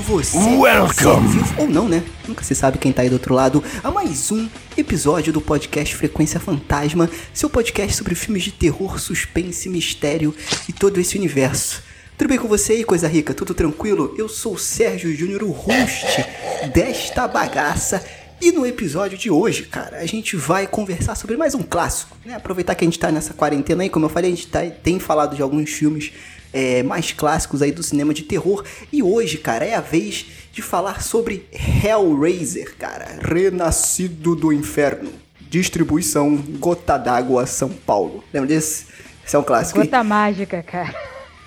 bem-vindo você. Welcome. Vivo ou não, né? Nunca se sabe quem tá aí do outro lado a mais um episódio do podcast Frequência Fantasma, seu podcast sobre filmes de terror, suspense, mistério e todo esse universo. Tudo bem com você aí, coisa rica? Tudo tranquilo? Eu sou o Sérgio Júnior, o host desta bagaça. E no episódio de hoje, cara, a gente vai conversar sobre mais um clássico, né? Aproveitar que a gente tá nessa quarentena aí, como eu falei, a gente tá- tem falado de alguns filmes é, mais clássicos aí do cinema de terror. E hoje, cara, é a vez de falar sobre Hellraiser, cara. Renascido do Inferno. Distribuição Gota d'Água São Paulo. Lembra disso? Esse é um clássico. Gota mágica, cara.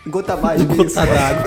Gota mágica. isso. Gota d'água.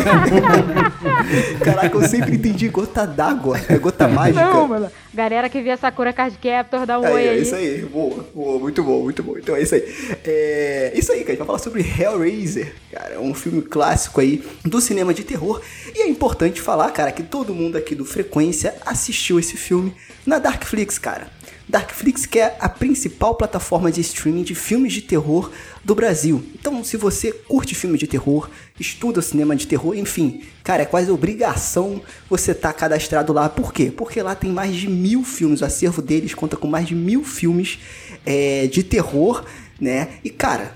Caraca, eu sempre entendi gota d'água. É gota mágica. Não, mano. Galera que via Sakura Card Captor, dá um oi Aí, é aí. isso aí, boa, boa, muito bom, muito bom. Então é isso aí. É isso aí, cara. A gente vai falar sobre Hellraiser, cara. É um filme clássico aí do cinema de terror. E é importante falar, cara, que todo mundo aqui do Frequência assistiu esse filme na Darkflix, cara. Darkflix que é a principal plataforma de streaming de filmes de terror do Brasil. Então, se você curte filme de terror, estuda cinema de terror, enfim, cara, é quase obrigação você estar cadastrado lá. Por quê? Porque lá tem mais de mil filmes, o acervo deles conta com mais de mil filmes é, de terror, né? E, cara,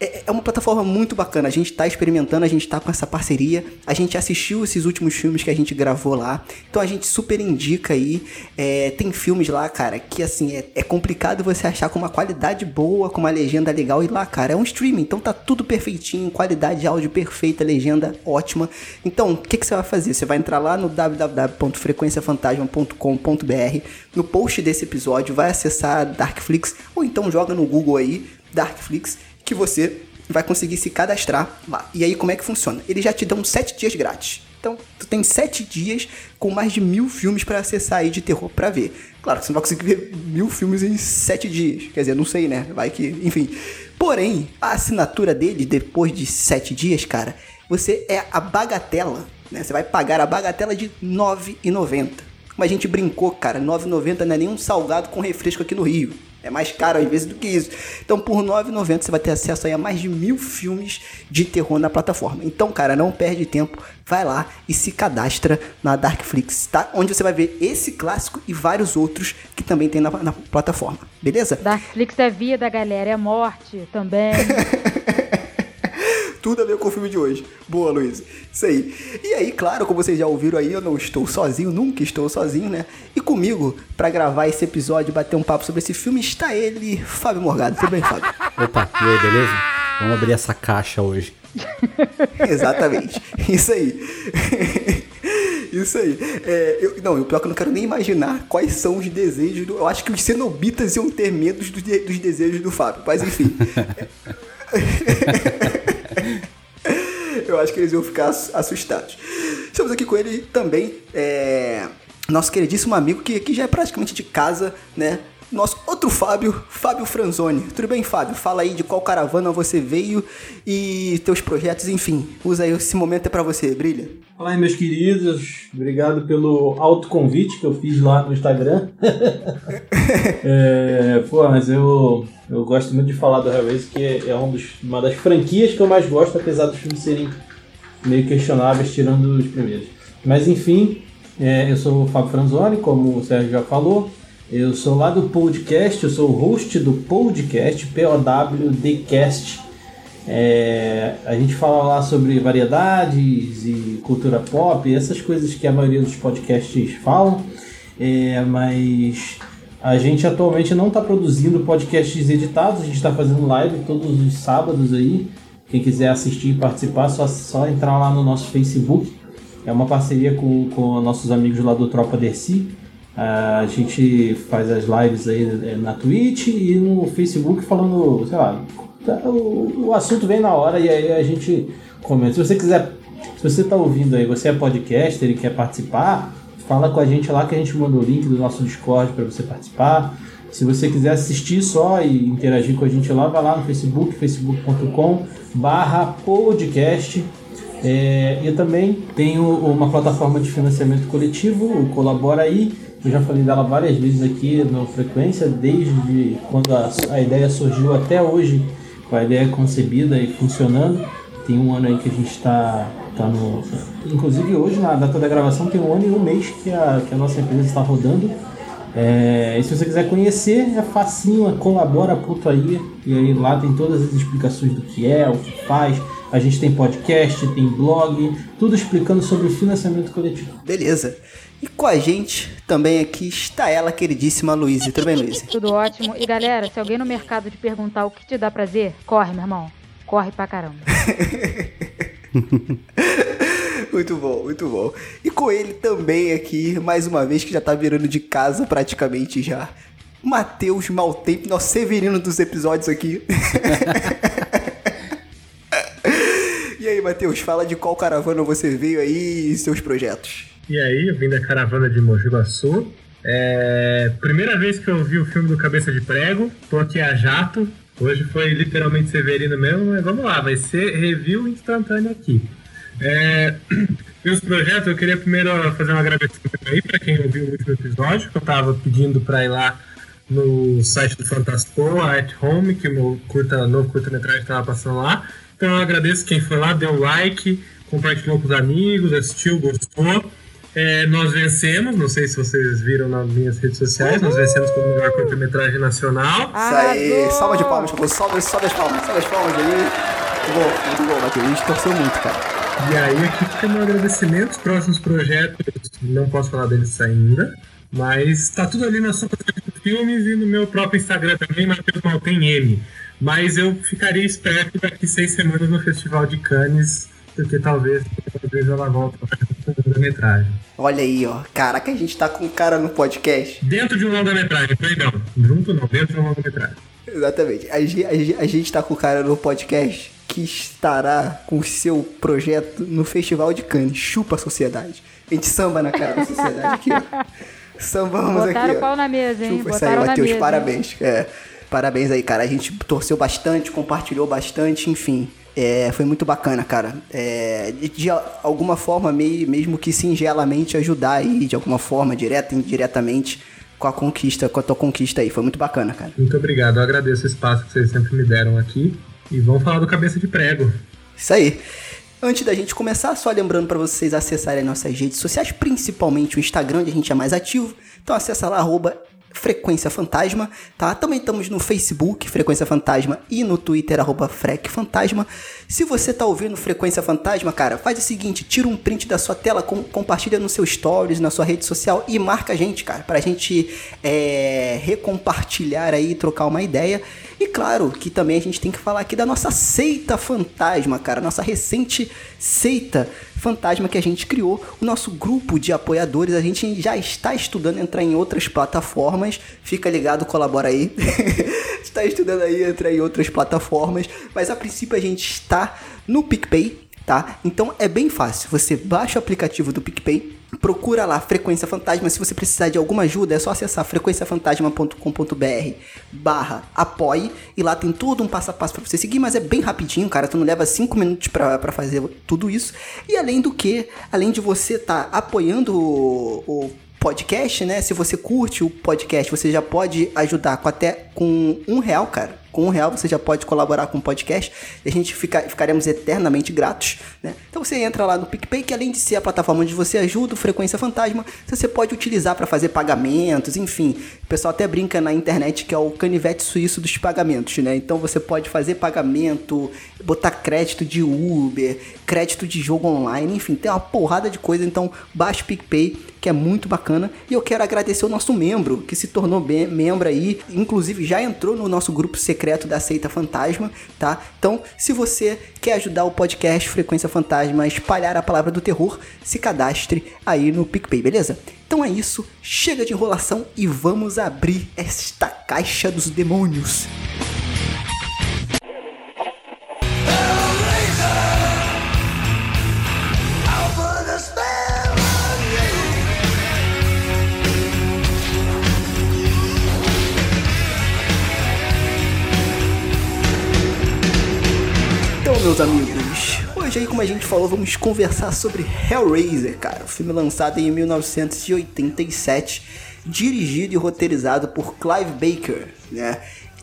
é é uma plataforma muito bacana. A gente tá experimentando, a gente tá com essa parceria. A gente assistiu esses últimos filmes que a gente gravou lá. Então a gente super indica aí. É, tem filmes lá, cara, que assim, é, é complicado você achar com uma qualidade boa, com uma legenda legal. E lá, cara, é um streaming, então tá tudo perfeitinho, qualidade de áudio perfeita, legenda ótima. Então, o que, que você vai fazer? Você vai entrar lá no www.frequenciafantasma.com.br. No post desse episódio, vai acessar Darkflix, ou então joga no Google aí, Darkflix que você vai conseguir se cadastrar lá. E aí, como é que funciona? Eles já te dão 7 dias grátis. Então, tu tem 7 dias com mais de mil filmes para acessar aí de terror para ver. Claro que você não vai conseguir ver mil filmes em 7 dias. Quer dizer, não sei, né? Vai que. Enfim. Porém, a assinatura dele, depois de 7 dias, cara, você é a bagatela. Né? Você vai pagar a bagatela de R$ 9,90. Como a gente brincou, cara, R$ 9,90 não é nenhum salgado com refresco aqui no Rio. É mais caro às vezes do que isso. Então, por R$ 9,90 você vai ter acesso a mais de mil filmes de terror na plataforma. Então, cara, não perde tempo. Vai lá e se cadastra na Darkflix, tá? Onde você vai ver esse clássico e vários outros que também tem na, na plataforma. Beleza? Darkflix é vida, galera. É morte também. Tudo a ver com o filme de hoje. Boa, Luiz. Isso aí. E aí, claro, como vocês já ouviram aí, eu não estou sozinho, nunca estou sozinho, né? E comigo, pra gravar esse episódio e bater um papo sobre esse filme, está ele, Fábio Morgado. Tudo bem, Fábio? Opa, e aí, beleza? Vamos abrir essa caixa hoje. Exatamente. Isso aí. Isso aí. É, eu, não, o pior que eu não quero nem imaginar quais são os desejos do. Eu acho que os cenobitas iam ter medo dos, de- dos desejos do Fábio. Mas enfim. eu acho que eles iam ficar ass- assustados. Estamos aqui com ele também, é, nosso queridíssimo amigo, que, que já é praticamente de casa, né? Nosso outro Fábio, Fábio Franzoni. Tudo bem, Fábio? Fala aí de qual caravana você veio e teus projetos, enfim. Usa aí, esse momento é pra você, brilha. Aí, meus queridos. Obrigado pelo autoconvite que eu fiz lá no Instagram. é, pô, mas eu, eu gosto muito de falar do Hellraiser, que é, é um dos- uma das franquias que eu mais gosto, apesar dos filmes serem meio questionáveis, tirando os primeiros. Mas enfim, é, eu sou o Fábio Franzoni, como o Sérgio já falou. Eu sou lá do podcast, eu sou o host do podcast, POWDcast. É, a gente fala lá sobre variedades e cultura pop, essas coisas que a maioria dos podcasts falam, É, mas a gente atualmente não está produzindo podcasts editados, a gente está fazendo live todos os sábados aí. Quem quiser assistir e participar, só, só entrar lá no nosso Facebook. É uma parceria com, com nossos amigos lá do Tropa Dercy. A gente faz as lives aí é, na Twitch e no Facebook falando, sei lá, tá, o, assunto vem na hora e aí a gente comenta. Se você quiser, se você está ouvindo aí, você é podcaster e quer participar, fala com a gente lá que a gente manda o link do nosso Discord para você participar. Se você quiser assistir só e interagir com a gente lá, vai lá no Facebook, facebook.com barra podcast. É, e também tenho uma plataforma de financiamento coletivo, o Colabora aí. Eu já falei dela várias vezes aqui no Frequência, desde quando a, a ideia surgiu até hoje, com a ideia concebida e funcionando. Tem um ano aí que a gente está tá no. Inclusive hoje, na data da gravação, tem um ano e um mês que a, que a nossa empresa está rodando. É, e se você quiser conhecer, é facinho, é colabora.aí. E aí lá tem todas as explicações do que é, o que faz. A gente tem podcast, tem blog, tudo explicando sobre o financiamento coletivo. Beleza. E com a gente também aqui está ela, queridíssima Luísa. Tudo bem, Luísa? Tudo ótimo. E galera, se alguém no mercado te perguntar o que te dá prazer, corre, meu irmão. Corre pra caramba. muito bom, muito bom. E com ele também aqui, mais uma vez, que já tá virando de casa praticamente já. Matheus Maltempo, nosso Severino dos episódios aqui. e aí, Matheus, fala de qual caravana você veio aí e seus projetos. E aí, eu vim da caravana de Mogi Guaçu. É... Primeira vez que eu vi o filme do Cabeça de Prego, tô aqui a jato. Hoje foi literalmente Severino mesmo, mas vamos lá, vai ser review instantâneo aqui. É, meus projetos, eu queria primeiro fazer um agradecimento aí para quem ouviu o último episódio, que eu estava pedindo para ir lá no site do Fantaspo, at Home, que o meu curta, novo curta-metragem estava passando lá. Então eu agradeço quem foi lá, deu like, compartilhou com os amigos, assistiu, gostou. É, nós vencemos, não sei se vocês viram nas minhas redes sociais, nós vencemos como melhor curta-metragem nacional. Isso aí, salva de palmas, salva, salva as palmas, salva as palmas aí. Muito bom, muito bom, Matheus. A gente torceu muito, cara. E aí aqui fica meu agradecimento. Os próximos projetos, não posso falar deles ainda, mas tá tudo ali na sua de filmes e no meu próprio Instagram também, Matheus Maltem M. Mas eu ficaria esperto daqui seis semanas no Festival de Cannes, porque talvez, talvez ela volte para metragem. Olha aí, ó. Caraca, a gente tá com o cara no podcast. Dentro de um longa-metragem, perdão. Junto não, dentro de um longa-metragem. Exatamente. A, a, a gente tá com o cara no podcast que estará com o seu projeto no Festival de Cannes. Chupa a sociedade. A gente samba na cara da sociedade aqui, ó. Sambamos Botaram aqui. o pau na mesa, hein? Chupa isso aí, Botaram na Matheus. mesa. Parabéns. É, parabéns aí, cara. A gente torceu bastante, compartilhou bastante, enfim. É, foi muito bacana, cara. É, de, de alguma forma, meio, mesmo que singelamente, ajudar aí, de alguma forma, direta e indiretamente, com a conquista, com a tua conquista aí. Foi muito bacana, cara. Muito obrigado. Eu agradeço o espaço que vocês sempre me deram aqui. E vamos falar do Cabeça de Prego. Isso aí. Antes da gente começar, só lembrando para vocês acessarem nossas redes sociais, principalmente o Instagram, onde a gente é mais ativo. Então acessa lá, arroba Frequência Fantasma, tá? Também estamos no Facebook, Frequência Fantasma, e no Twitter, arroba Fantasma. Se você tá ouvindo Frequência Fantasma, cara, faz o seguinte, tira um print da sua tela, com, compartilha no seu stories, na sua rede social e marca a gente, cara, pra gente é, recompartilhar aí, trocar uma ideia. E claro que também a gente tem que falar aqui da nossa seita fantasma, cara, nossa recente seita fantasma que a gente criou, o nosso grupo de apoiadores, a gente já está estudando entrar em outras plataformas, fica ligado, colabora aí. está estudando aí entrar em outras plataformas, mas a princípio a gente está no PicPay, tá? Então é bem fácil. Você baixa o aplicativo do PicPay, procura lá Frequência Fantasma. Se você precisar de alguma ajuda, é só acessar frequenciafantasma.com.br barra apoie e lá tem todo um passo a passo para você seguir, mas é bem rapidinho, cara. Tu não leva 5 minutos para fazer tudo isso. E além do que, além de você estar tá apoiando o, o podcast, né? Se você curte o podcast, você já pode ajudar com até com um real, cara. Com um real você já pode colaborar com o podcast e a gente fica, ficaremos eternamente gratos, né? Então você entra lá no PicPay, que além de ser a plataforma onde você ajuda Frequência Fantasma, você pode utilizar para fazer pagamentos, enfim. O pessoal até brinca na internet que é o canivete suíço dos pagamentos, né? Então você pode fazer pagamento, botar crédito de Uber, crédito de jogo online, enfim, tem uma porrada de coisa. Então baixe o PicPay, que é muito bacana. E eu quero agradecer o nosso membro, que se tornou membro aí, inclusive já entrou no nosso grupo secreto da Seita Fantasma, tá? Então, se você quer ajudar o podcast Frequência Fantasma a espalhar a palavra do terror, se cadastre aí no PicPay, beleza? Então é isso, chega de enrolação e vamos abrir esta caixa dos demônios. Meus amigos? Hoje aí, como a gente falou, vamos conversar sobre Hellraiser, cara. O filme lançado em 1987, dirigido e roteirizado por Clive Baker, né?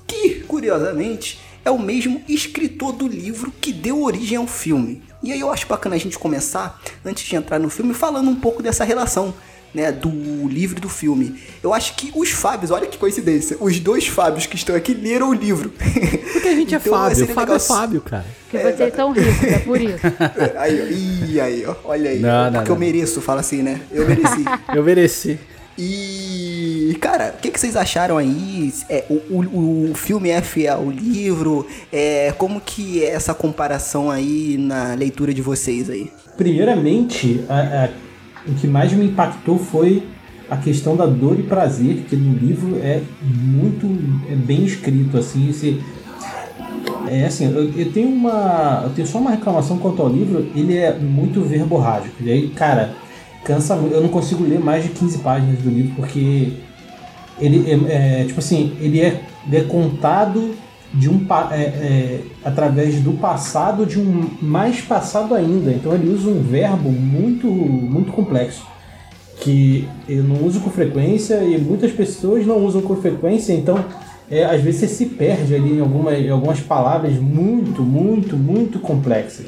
Que, curiosamente, é o mesmo escritor do livro que deu origem ao filme. E aí eu acho bacana a gente começar, antes de entrar no filme, falando um pouco dessa relação né, do livro e do filme. Eu acho que os Fábios, olha que coincidência, os dois Fábios que estão aqui leram o livro. Porque a gente é Então, Fábio, seria Fábio é legal- Fábio, cara. Porque vocês são ricos, é por isso. aí, aí, ó, olha aí. Não, não, porque eu não. mereço, fala assim, né? Eu mereci. Eu mereci. E, cara, o que, que vocês acharam aí? É, o, o, o filme é fiel ao livro? É, como que é essa comparação aí na leitura de vocês aí? Primeiramente, a- a- o que mais me impactou foi a questão da dor e prazer, que no livro é muito é bem escrito, assim, esse, é assim, eu, eu tenho uma. Eu tenho só uma reclamação quanto ao livro, ele é muito verborrágico. E aí, cara, cansa. Eu não consigo ler mais de 15 páginas do livro, porque ele é, é, tipo assim, ele é, ele é contado de um é, é, através do passado de um mais passado ainda. Então ele usa um verbo muito muito complexo que eu não uso com frequência e muitas pessoas não usam com frequência, então é, às vezes você se perde ali em, alguma, em algumas palavras muito, muito, muito complexas.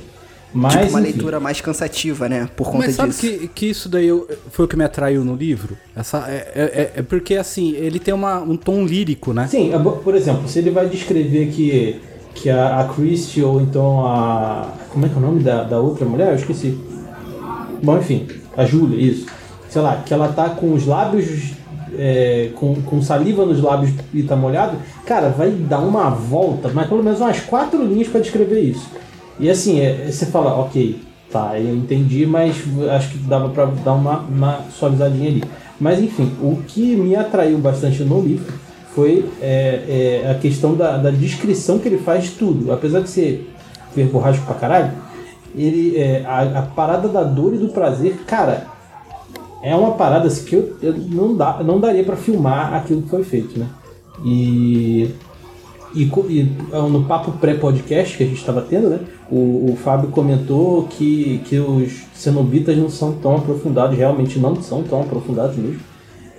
Mas, tipo, uma enfim. leitura mais cansativa, né? Por conta Mas sabe disso. que, que isso daí eu- foi o que me atraiu no livro? Essa, é, é- é porque, assim, ele tem uma, um tom lírico, né? Sim, a- por exemplo, se ele vai descrever que, que a, a Christie ou então a. Como é que é o nome da, da outra mulher? Eu esqueci. Bom, enfim, a Júlia, isso. Sei lá, que ela tá com os lábios. é, com, com saliva nos lábios e tá molhado, cara, vai dar uma volta, mas pelo menos umas quatro linhas para descrever isso. E assim, é, você fala, ok, tá, eu entendi, mas acho que dava pra dar uma, uma suavizadinha ali. Mas enfim, o que me atraiu bastante no livro foi é, é, a questão da, da descrição que ele faz de tudo. Apesar de ser verborrágico pra caralho, ele, é, a, a parada da dor e do prazer, cara, é uma parada assim, que eu, eu não, dá, não daria pra filmar aquilo que foi feito, né? E, e, e, ah, no papo pré-podcast que a gente estava tendo, né? O, o Fábio comentou que, que os cenobitas não são tão aprofundados, realmente não são tão aprofundados mesmo.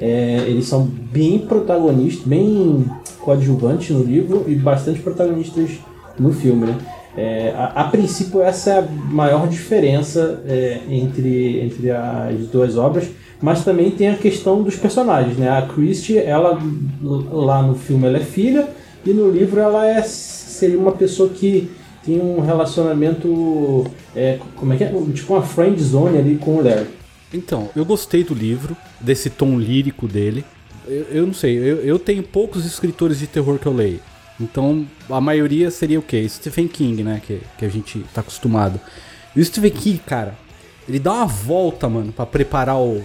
É, eles são bem protagonistas, bem coadjuvantes no livro e bastante protagonistas no filme, né? É, a, a princípio essa é a maior diferença é, entre, entre as duas obras, mas também tem a questão dos personagens, né? A Christie, ela lá no filme ela é filha e no livro ela é seria uma pessoa que tem um relacionamento é, como é que é? Tipo uma friend zone ali com o Larry. Então, eu gostei do livro, desse tom lírico dele. Eu, eu não sei, eu, eu tenho poucos escritores de terror que eu leio. Então, a maioria seria o quê? Stephen King, né? Que, que a gente tá acostumado. E o Stephen King, cara, ele dá uma volta, mano, pra preparar o,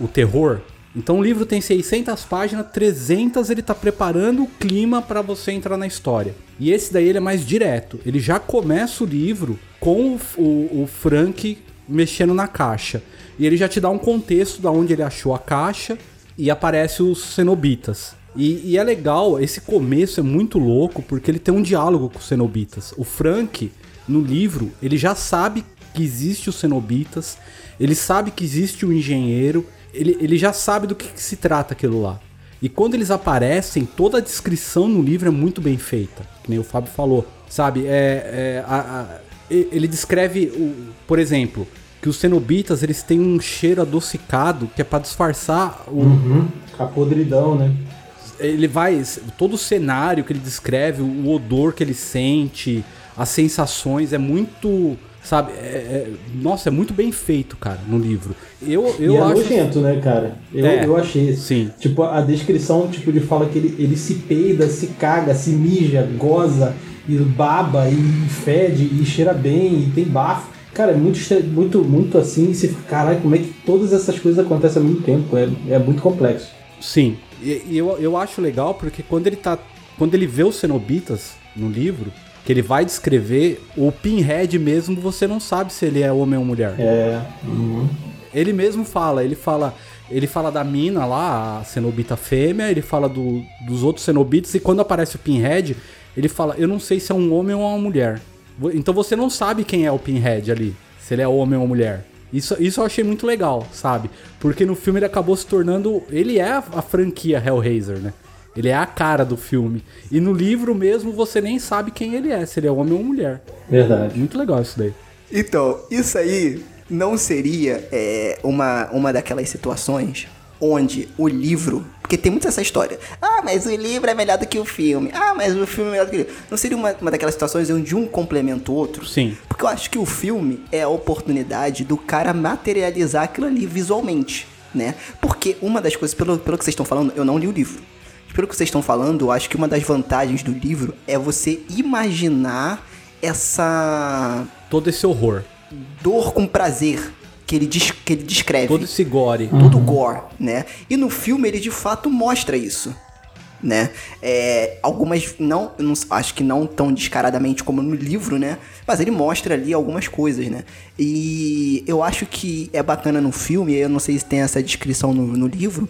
o terror. Então o livro tem 600 páginas, 300 ele tá preparando o clima pra você entrar na história. E esse daí ele é mais direto. Ele já começa o livro com o, o, o Frank mexendo na caixa. E ele já te dá um contexto da onde ele achou a caixa e aparece os cenobitas. E, e é legal, esse começo é muito louco porque ele tem um diálogo com os cenobitas. O Frank, no livro, ele já sabe que existe os cenobitas, ele sabe que existe o engenheiro, ele, ele já sabe do que, que se trata aquilo lá. E quando eles aparecem, toda a descrição no livro é muito bem feita, que nem o Fábio falou, sabe? É, é, a- a- ele descreve, o, por exemplo, que os cenobitas eles têm um cheiro adocicado que é para disfarçar o, A podridão, né? ele vai todo o cenário que ele descreve, o odor que ele sente, as sensações é muito, sabe? é- é- nossa, é muito bem feito, cara, no livro. Eu eu e é acho nojento, né, cara? Eu, É, eu achei. sim. Tipo, a descrição, tipo, ele fala que ele, ele se peida, se caga, se mija, goza, e baba, e fede, e cheira bem, e tem bafo. Cara, é muito, muito, muito assim, e você fica, caralho, como é que todas essas coisas acontecem ao mesmo tempo? É, é muito complexo. Sim, e, e eu, eu acho legal porque quando ele tá. Quando ele vê os cenobitas no livro, que ele vai descrever, o Pinhead mesmo, você não sabe se ele é homem ou mulher. É. uhum. Ele mesmo fala, ele fala. Ele fala da mina lá, a cenobita fêmea, ele fala do- dos outros cenobitas, e quando aparece o Pinhead, ele fala, eu não sei se é um homem ou uma mulher. Então você não sabe quem é o Pinhead ali, se ele é homem ou mulher. Isso, isso eu achei muito legal, sabe? Porque no filme ele acabou se tornando. Ele é a, a franquia Hellraiser, né? Ele é a cara do filme. E no livro mesmo você nem sabe quem ele é, se ele é homem ou mulher. Verdade. Muito legal isso daí. Então, isso aí não seria é, uma, uma daquelas situações onde o livro. Porque tem muito essa história. Ah, mas o livro é melhor do que o filme. Ah, mas o filme é melhor do que o livro. Não seria uma, uma daquelas situações onde um complementa o outro? Sim. Porque eu acho que o filme é a oportunidade do cara materializar aquilo ali visualmente, né? Porque uma das coisas, pelo, pelo que vocês estão falando, eu não li o livro. Pelo que vocês estão falando, eu acho que uma das vantagens do livro é você imaginar essa Todo esse horror, dor com prazer que ele, que ele descreve. todo esse gore. todo o gore, né? E no filme ele de fato mostra isso, né? É, algumas não, não- acho que não tão descaradamente como no livro, né? Mas ele mostra ali algumas coisas, né? E eu acho que é bacana no filme, eu não sei se tem essa descrição no, no livro,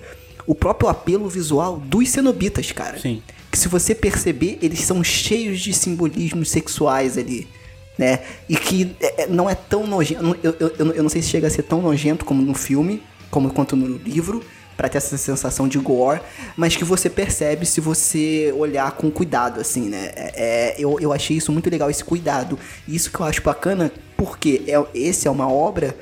o próprio apelo visual dos cenobitas, cara. Sim. Que se você perceber, eles são cheios de simbolismos sexuais ali. Né? E que é, é, não é tão nojento. Eu, eu, eu, não sei se chega a ser tão nojento como no filme, como quanto no livro, pra ter essa sensação de gore, mas que você percebe se você olhar com cuidado, assim, né? É, é, eu, eu achei isso muito legal, esse cuidado. Isso que eu acho bacana, porque é, esse é uma obra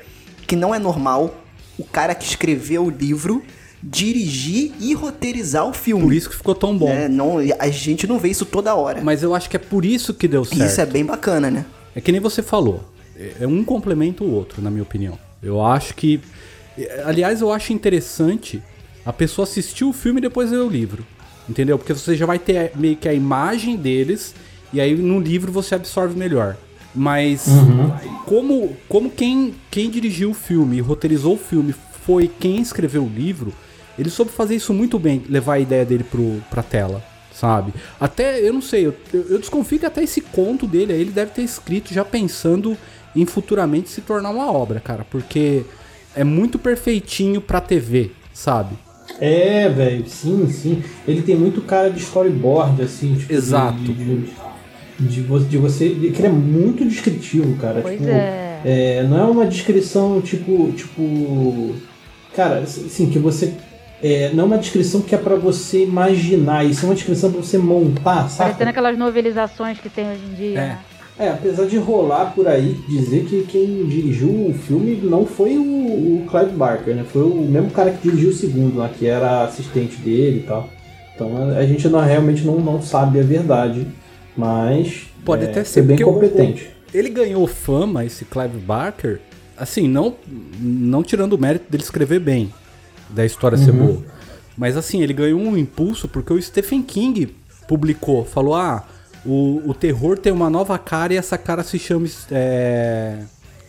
que não é normal o cara que escreveu o livro dirigir e roteirizar o filme. Por isso que ficou tão bom. né? não, a gente não vê isso toda hora. Mas eu acho que é por isso que deu E certo. isso é bem bacana, né? É que nem você falou. É é um complementa o outro, na minha opinião. Eu acho que. é, Aliás, eu acho interessante a pessoa assistir o filme e depois ler o livro. Entendeu? Porque você já vai ter meio que a imagem deles e aí no livro você absorve melhor. Mas como, como quem, quem dirigiu o filme e roteirizou o filme foi quem escreveu o livro, ele soube fazer isso muito bem, levar a ideia dele pro, pra tela, sabe? Até, eu não sei, eu, eu desconfio que até esse conto dele aí, ele deve ter escrito já pensando em futuramente se tornar uma obra, cara, porque é muito perfeitinho pra TV, sabe? É, velho, sim, sim. Ele tem muito cara de storyboard, assim, tipo. Exato. De, de, de, de você. de- que ele é muito descritivo, cara. Pois tipo, é. é, Não é uma descrição, tipo. Tipo. Cara, assim, que você. É, não é uma descrição que é pra você imaginar, isso é uma descrição pra você montar, sabe? Parecendo aquelas novelizações que tem hoje em dia. É. né? É, apesar de rolar por aí dizer que quem dirigiu o filme não foi o, o Clive Barker, né? Foi o mesmo cara que dirigiu o segundo lá, que era assistente dele e tal. Então a, a gente não, realmente não, não sabe a verdade, mas Pode é, até foi ser, bem porque o- competente. Ele ganhou fama, esse Clive Barker, assim, não, não tirando o mérito dele escrever bem, da história ser boa. Mas assim, ele ganhou um impulso porque o Stephen King publicou, falou, ah, o, o terror tem uma nova cara e essa cara se chama é,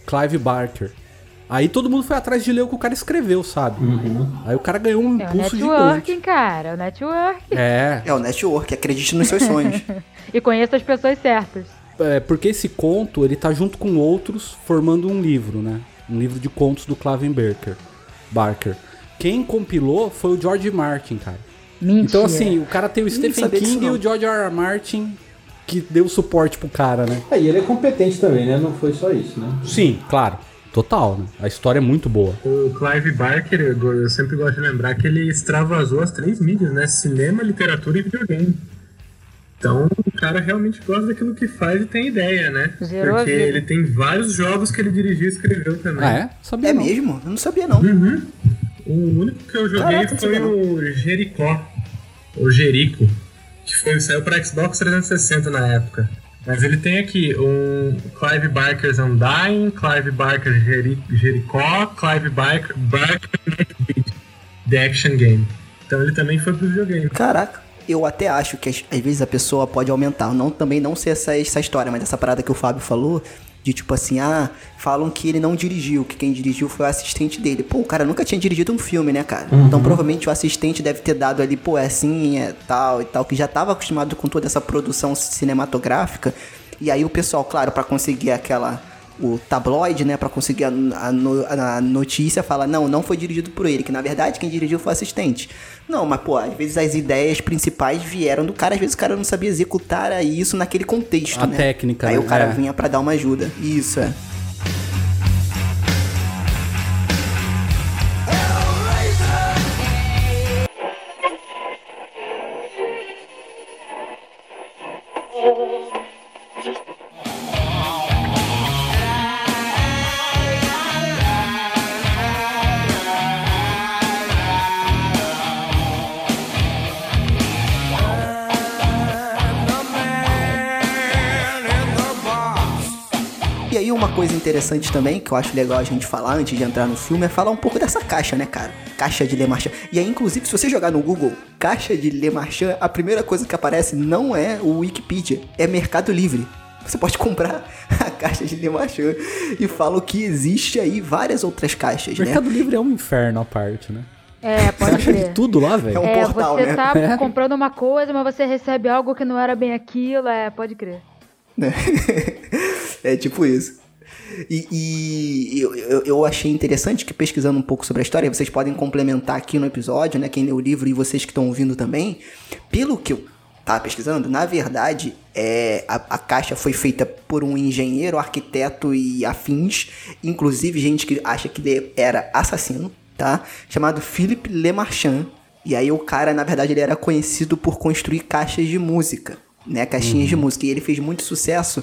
Clive Barker. Aí todo mundo foi atrás de ler o que o cara escreveu, sabe? Aí o cara ganhou um É o impulso networking, gigante. cara. É o network. É, É o network, acredite nos seus sonhos. E conheça as pessoas certas. É, porque esse conto, ele tá junto com outros formando um livro, né? Um livro de contos do Clive Barker. Barker. Quem compilou foi o George Martin, cara. Mentira. Então, assim, o cara tem o Stephen King e o George R. R. Martin que deu suporte pro cara, né? É, e ele é competente também, né? Não foi só isso, né? Sim, claro. Total, né? A história é muito boa. O Clive Barker, eu sempre gosto de lembrar que ele extravasou as três mídias, né? Cinema, literatura e videogame. Então o cara realmente gosta daquilo que faz e tem ideia, né? Zerou a Porque ele tem vários jogos que ele dirigiu e escreveu também. Ah, é? Sabia É não. mesmo? Eu não sabia não. O único que eu joguei Caraca, foi o Jericó. O Jerico. Que foi, saiu para Xbox 360 na época. Mas ele tem aqui um Clive Barker's Undying, Clive Barker Jeri Jericó, Clive Barker, Barker The Action Game. Então ele também foi pro videogame. Caraca. Eu até acho que às, vezes a pessoa pode aumentar. Não, também não sei essa, essa história, mas essa parada que o Fábio falou, de tipo assim, ah, falam que ele não dirigiu, que quem dirigiu foi o assistente dele. Pô, o cara nunca tinha dirigido um filme, né, cara? Então provavelmente o assistente deve ter dado ali, pô, é assim, é tal e tal, que já tava acostumado com toda essa produção cinematográfica. E aí o pessoal, claro, pra conseguir aquela o tabloide, né, para conseguir a, a a notícia, fala, não, não foi dirigido por ele, que na verdade quem dirigiu foi o assistente. Não, mas pô, às vezes as ideias principais vieram do cara, às vezes o cara não sabia executar isso naquele contexto, A né? técnica, Aí né? o cara É. vinha pra dar uma ajuda. Isso, é. Interessante também, que eu acho legal a gente falar antes de entrar no filme, é falar um pouco dessa caixa, né, cara? Caixa de Le Marchand. E aí, inclusive, se você jogar no Google, caixa de Le Marchand, a primeira coisa que aparece não é o Wikipedia, é Mercado Livre. Você pode comprar a caixa de Le Marchand e falam que existe aí várias outras caixas, né? Mercado Livre é um inferno à parte, né? É, Você pode acha de crer. tudo lá, velho? É um É, portal, você né? tá É. comprando uma coisa, mas você recebe algo que não era bem aquilo, é, pode crer. né? é tipo isso. E, e eu, eu, achei interessante que pesquisando um pouco sobre a história, vocês podem complementar aqui no episódio, né? Quem lê o livro e vocês que estão ouvindo também. Pelo que eu tava pesquisando, na verdade, é, a, a caixa foi feita por um engenheiro, arquiteto e afins, inclusive gente que acha que ele era assassino, tá? Chamado Philippe Lemarchand. E aí o cara, na verdade, ele era conhecido por construir caixas de música, né? Caixinhas de música. E ele fez muito sucesso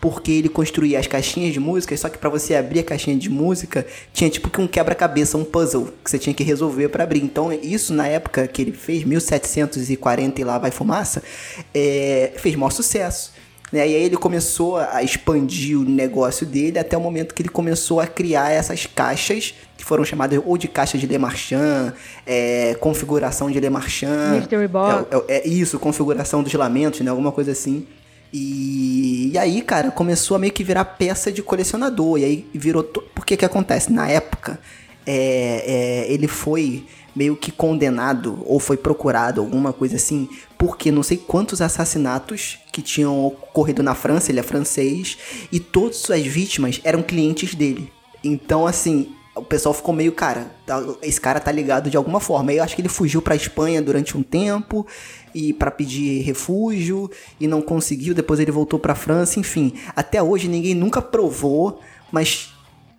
porque ele construía as caixinhas de música, só que pra você abrir a caixinha de música, tinha tipo que um quebra-cabeça, um puzzle que você tinha que resolver pra abrir. Então, isso na época que ele fez, 1740 e lá vai fumaça, é, fez maior sucesso. Né? E aí ele começou a expandir o negócio dele até o momento que ele começou a criar essas caixas que foram chamadas ou de caixa de Le Marchand, é, configuração de Le Marchand. Mystery box. É, é- é isso, configuração dos lamentos, né? Alguma coisa assim. E, e aí, cara, começou a meio que virar peça de colecionador. E aí virou. to- Por que acontece? Na época, é, é, ele foi meio que condenado ou foi procurado, alguma coisa assim, porque não sei quantos assassinatos que tinham ocorrido na França, ele é francês, e todas suas vítimas eram clientes dele. Então, assim, o pessoal ficou meio, cara, tá- esse cara tá ligado de alguma forma. Eu acho que ele fugiu pra Espanha durante um tempo e para pedir refúgio e não conseguiu, depois ele voltou pra França, enfim. Até hoje ninguém nunca provou, mas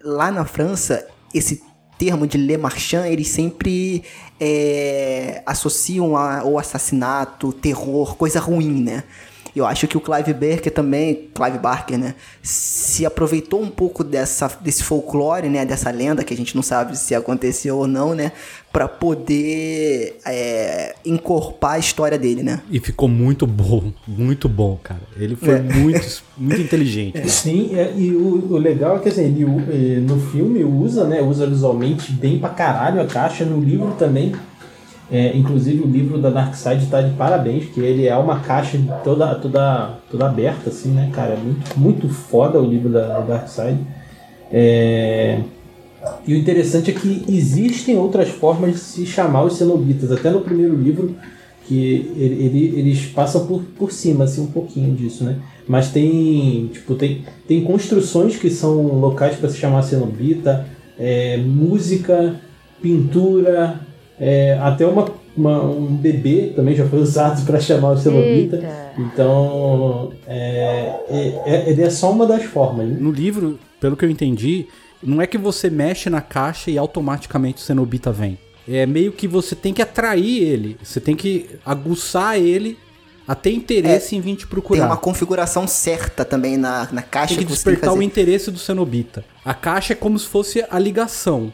lá na França esse termo de Le Marchand, eles sempre é, associam a, o assassinato, terror, coisa ruim, né? Eu acho que o Clive Barker também, Clive Barker, né, se aproveitou um pouco dessa, desse folclore, né, dessa lenda que a gente não sabe se aconteceu ou não, né, para poder é, encorpar a história dele, né? E ficou muito bom, muito bom, cara. Ele foi É. muito, muito inteligente. Sim, é, e o, o legal é que assim, ele, eh, no filme usa, né? Usa visualmente bem pra caralho a caixa, no livro também. É, inclusive o livro da Dark Side tá de parabéns, que ele é uma caixa toda, toda, toda aberta, assim, né, cara? É muito, muito foda o livro da, da Dark Side. É, E o interessante é que existem outras formas de se chamar os cenobitas. Até no primeiro livro, que ele, ele- eles passam por, por cima, assim, um pouquinho disso, né? Mas tem, tipo, tem, tem construções que são locais para se chamar cenobita, é, música, pintura, é, até uma, uma- um bebê também já foi usado para chamar o cenobita. Eita. Então, é, é, é- ele é só uma das formas. Né? No livro, pelo que eu entendi, não é que você mexe na caixa e automaticamente o cenobita vem. É meio que você tem que atrair ele. Você tem que aguçar ele a ter interesse em vir te Tem procurar. uma configuração certa também na, na caixa Tem que que você tem que despertar o interesse do cenobita. A caixa é como se fosse a ligação.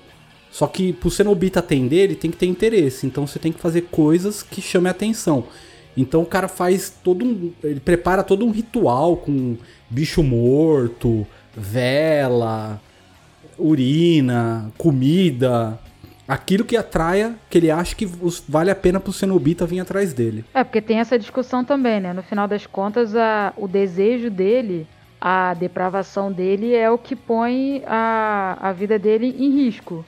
Só que pro cenobita atender, ele tem que ter interesse. Então você tem que fazer coisas que chamem atenção. Então o cara faz todo um. Ele prepara todo um ritual com bicho morto, vela, urina, comida. Aquilo que atraia, que ele acha que vale a pena pro cenobita vir atrás dele. É, porque tem essa discussão também, né? No final das contas, a, o desejo dele, a depravação dele é o que põe a, a vida dele em risco,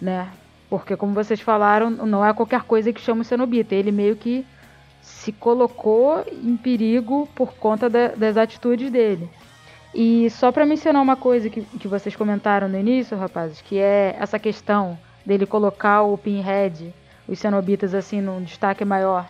né? Porque, como vocês falaram, não é qualquer coisa que chama o cenobita. Ele meio que se colocou em perigo por conta da- das atitudes dele. E só pra mencionar uma coisa que, que vocês comentaram no início, rapazes, que é essa questão dele colocar o Pinhead, os cenobitas, assim, num destaque maior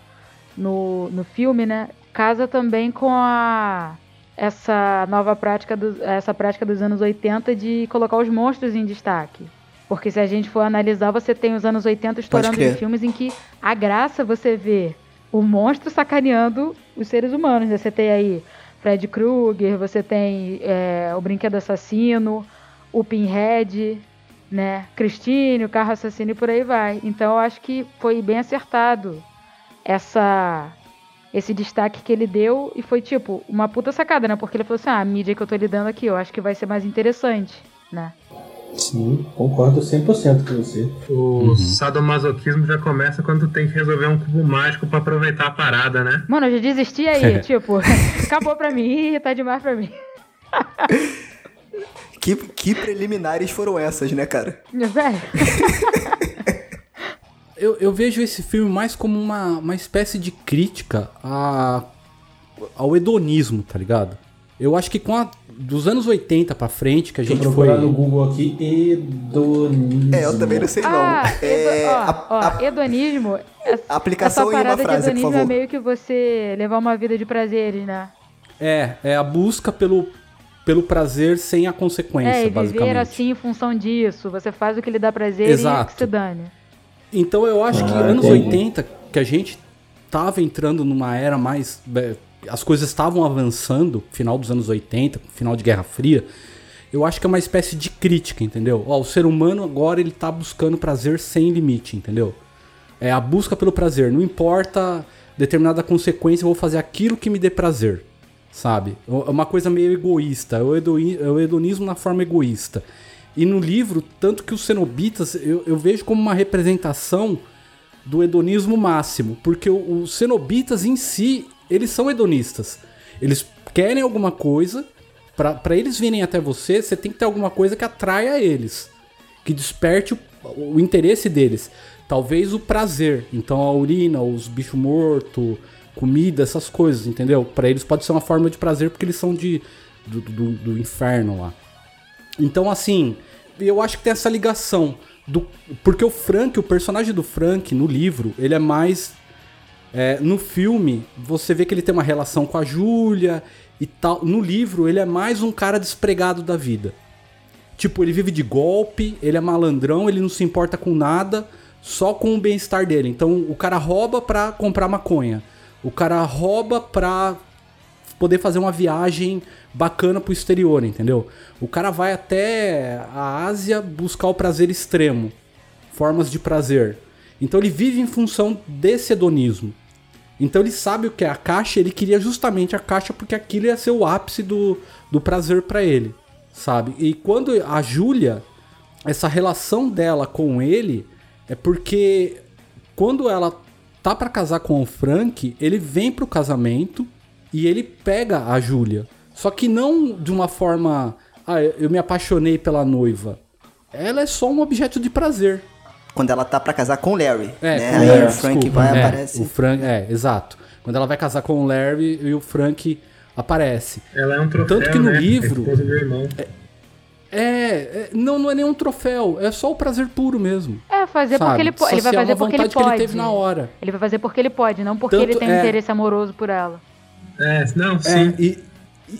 no, no filme, né? Casa também com a essa nova prática, do, essa prática dos anos 80 de colocar os monstros em destaque. Porque se a gente for analisar, você tem os anos 80 estourando em filmes em que a graça você vê o monstro sacaneando os seres humanos. né? Você tem aí Fred Krueger, você tem é, o Brinquedo Assassino, o Pinhead, né? Christine, o Carro Assassino e por aí vai. Então eu acho que foi bem acertado essa esse destaque que ele deu e foi tipo uma puta sacada, né? Porque ele falou assim: ah, a mídia que eu tô lidando aqui, eu acho que vai ser mais interessante, né? Sim, concordo 100% com você. O sadomasoquismo já começa quando tu tem que resolver um cubo mágico pra aproveitar a parada, né? Mano, eu já desisti aí, tipo, acabou pra mim, tá demais pra mim. Que, que preliminares foram essas, né, cara? Velho, Eu, eu vejo esse filme mais como uma, uma espécie de crítica a, ao hedonismo, tá ligado? Eu acho que com a, dos anos 80 pra frente, que a gente foi. no Google aqui, hedonismo. É, eu também não sei não. ah, é, hedo- ó, a- ó, a- hedonismo. a aplicação essa em uma parada frase, de por hedonismo favor. é meio que você levar uma vida de prazeres, né? É, é a busca pelo, pelo prazer sem a consequência, é, e basicamente. viver assim em função disso. Você faz o que lhe dá prazer Exato. e que se dane. Então eu acho que Ah, anos entendi. 80, que a gente tava entrando numa era mais. As coisas estavam avançando, final dos anos 80, final de Guerra Fria. Eu acho que é uma espécie de crítica, entendeu? Ó, o ser humano agora ele tá buscando prazer sem limite, entendeu? É a busca pelo prazer. Não importa determinada consequência, eu vou fazer aquilo que me dê prazer. Sabe? É uma coisa meio egoísta. É o, hedonismo na forma egoísta. E no livro, tanto que os cenobitas eu, eu vejo como uma representação do hedonismo máximo. Porque os cenobitas em si, eles são hedonistas. Eles querem alguma coisa. Pra eles virem até você, você tem que ter alguma coisa que atraia eles. Que desperte o, o interesse deles. Talvez o prazer. Então a urina, os bichos mortos, comida, essas coisas, entendeu? Pra eles pode ser uma forma de prazer porque eles são de, do, do, do inferno lá. Então, assim, eu acho que tem essa ligação. Do, porque o Frank, o personagem do Frank no livro, ele é mais. É, no filme, você vê que ele tem uma relação com a Júlia e tal. No livro, ele é mais um cara despregado da vida. Tipo, ele vive de golpe, ele é malandrão, ele não se importa com nada, só com o bem-estar dele. Então, o cara rouba pra comprar maconha. O cara rouba pra poder fazer uma viagem bacana pro exterior, entendeu? O cara vai até a Ásia buscar o prazer extremo, formas de prazer. Então ele vive em função desse hedonismo. Então ele sabe o que é a caixa, ele queria justamente a caixa porque aquilo ia ser o ápice do, do prazer pra ele, sabe? E quando a Júlia, essa relação dela com ele é porque quando ela tá pra casar com o Frank, ele vem pro casamento e ele pega a Júlia. Só que não de uma forma, ah, eu me apaixonei pela noiva. Ela é só um objeto de prazer. Quando ela tá pra casar com o Larry. É, né? com Aí Larry, o Frank desculpa. vai É, aparece. O Frank, é, exato. Quando ela vai casar com o Larry e o Frank aparece. Ela é um troféu, Tanto que no né? livro- do irmão. É, é, não, não é nenhum troféu, é só o prazer puro mesmo. É, fazer sabe? porque ele pode. Ele vai Saciar fazer porque ele vontade que pode. ele teve na hora. Ele vai fazer porque ele pode, não porque Tanto ele tem é- interesse amoroso por ela. É, não, É, sim. e-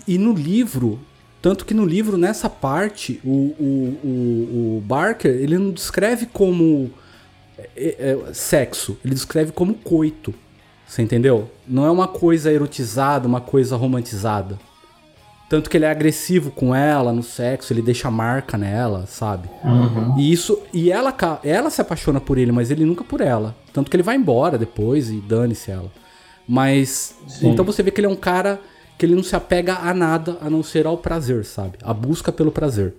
e no livro, tanto que no livro, nessa parte, o, o, o, o Barker, ele não descreve como é, é, sexo, ele descreve como coito. Você entendeu? Não é uma coisa erotizada, uma coisa romantizada. Tanto que ele é agressivo com ela no sexo, ele deixa marca nela, sabe? E isso. E ela, ela se apaixona por ele, mas ele nunca por ela. Tanto que ele vai embora depois e dane-se ela. Mas. Sim. Então você vê que ele é um cara que ele não se apega a nada a não ser ao prazer, sabe? A busca pelo prazer.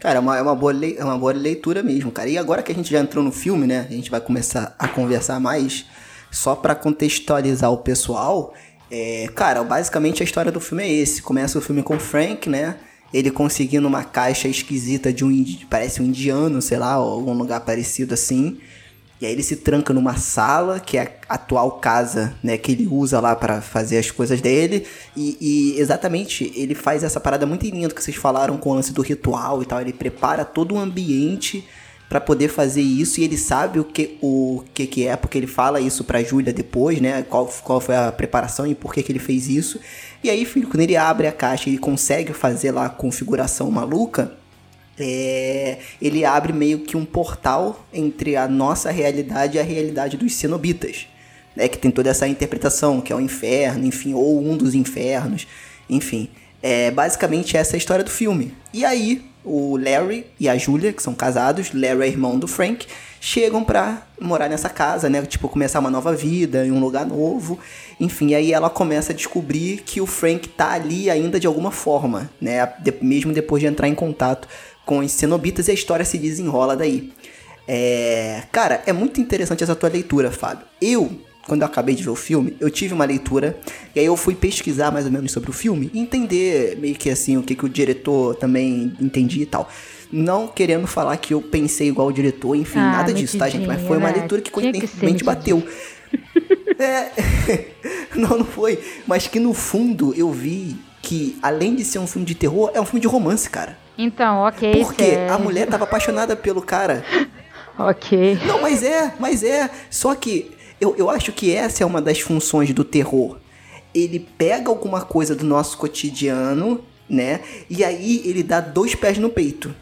Cara, é uma, é, uma boa lei- é uma boa leitura mesmo, cara. E agora que a gente já entrou no filme, né? A gente vai começar a conversar mais. Só pra contextualizar o pessoal. É, cara, basicamente a história do filme é esse. Começa o filme com o Frank, né? Ele conseguindo uma caixa esquisita de um. Parece um indiano, sei lá, ou algum lugar parecido assim. E aí ele se tranca numa sala, que é a atual casa, né, que ele usa lá pra fazer as coisas dele. E, e exatamente, ele faz essa parada muito linda que vocês falaram com o lance do ritual e tal. Ele prepara todo o ambiente pra poder fazer isso e ele sabe o que o que, que é, porque ele fala isso pra Júlia depois, né? Qual, qual foi a preparação e por que, que ele fez isso. E aí, filho, quando ele abre a caixa e consegue fazer lá a configuração maluca, é, ele abre meio que um portal entre a nossa realidade e a realidade dos cenobitas. Né, que tem toda essa interpretação, que é o inferno, enfim, ou um dos infernos, enfim. É basicamente essa é a história do filme. E aí, o Larry e a Julia, que são casados, Larry é irmão do Frank, chegam pra morar nessa casa, né? Tipo, começar uma nova vida em um lugar novo. Enfim, aí ela começa a descobrir que o Frank tá ali ainda de alguma forma, né? De- mesmo depois de entrar em contato com os cenobitas e a história se desenrola daí. É... Cara, é muito interessante essa tua leitura, Fábio. Eu, quando eu acabei de ver o filme, eu tive uma leitura e aí eu fui pesquisar mais ou menos sobre o filme e entender meio que assim o que, que o diretor também entendia e tal. Não querendo falar que eu pensei igual o diretor, enfim, Ah, nada disso, tá, gente? Mas foi uma né? leitura que coincidentemente bateu. É. não, não foi. Mas que no fundo eu vi que, além de ser um filme de terror, é um filme de romance, cara. Então, ok. Porque sério. a mulher tava apaixonada pelo cara. Ok. Não, mas é, mas é. Só que eu, eu acho que essa é uma das funções do terror. Ele pega alguma coisa do nosso cotidiano, né? E aí ele dá dois pés no peito.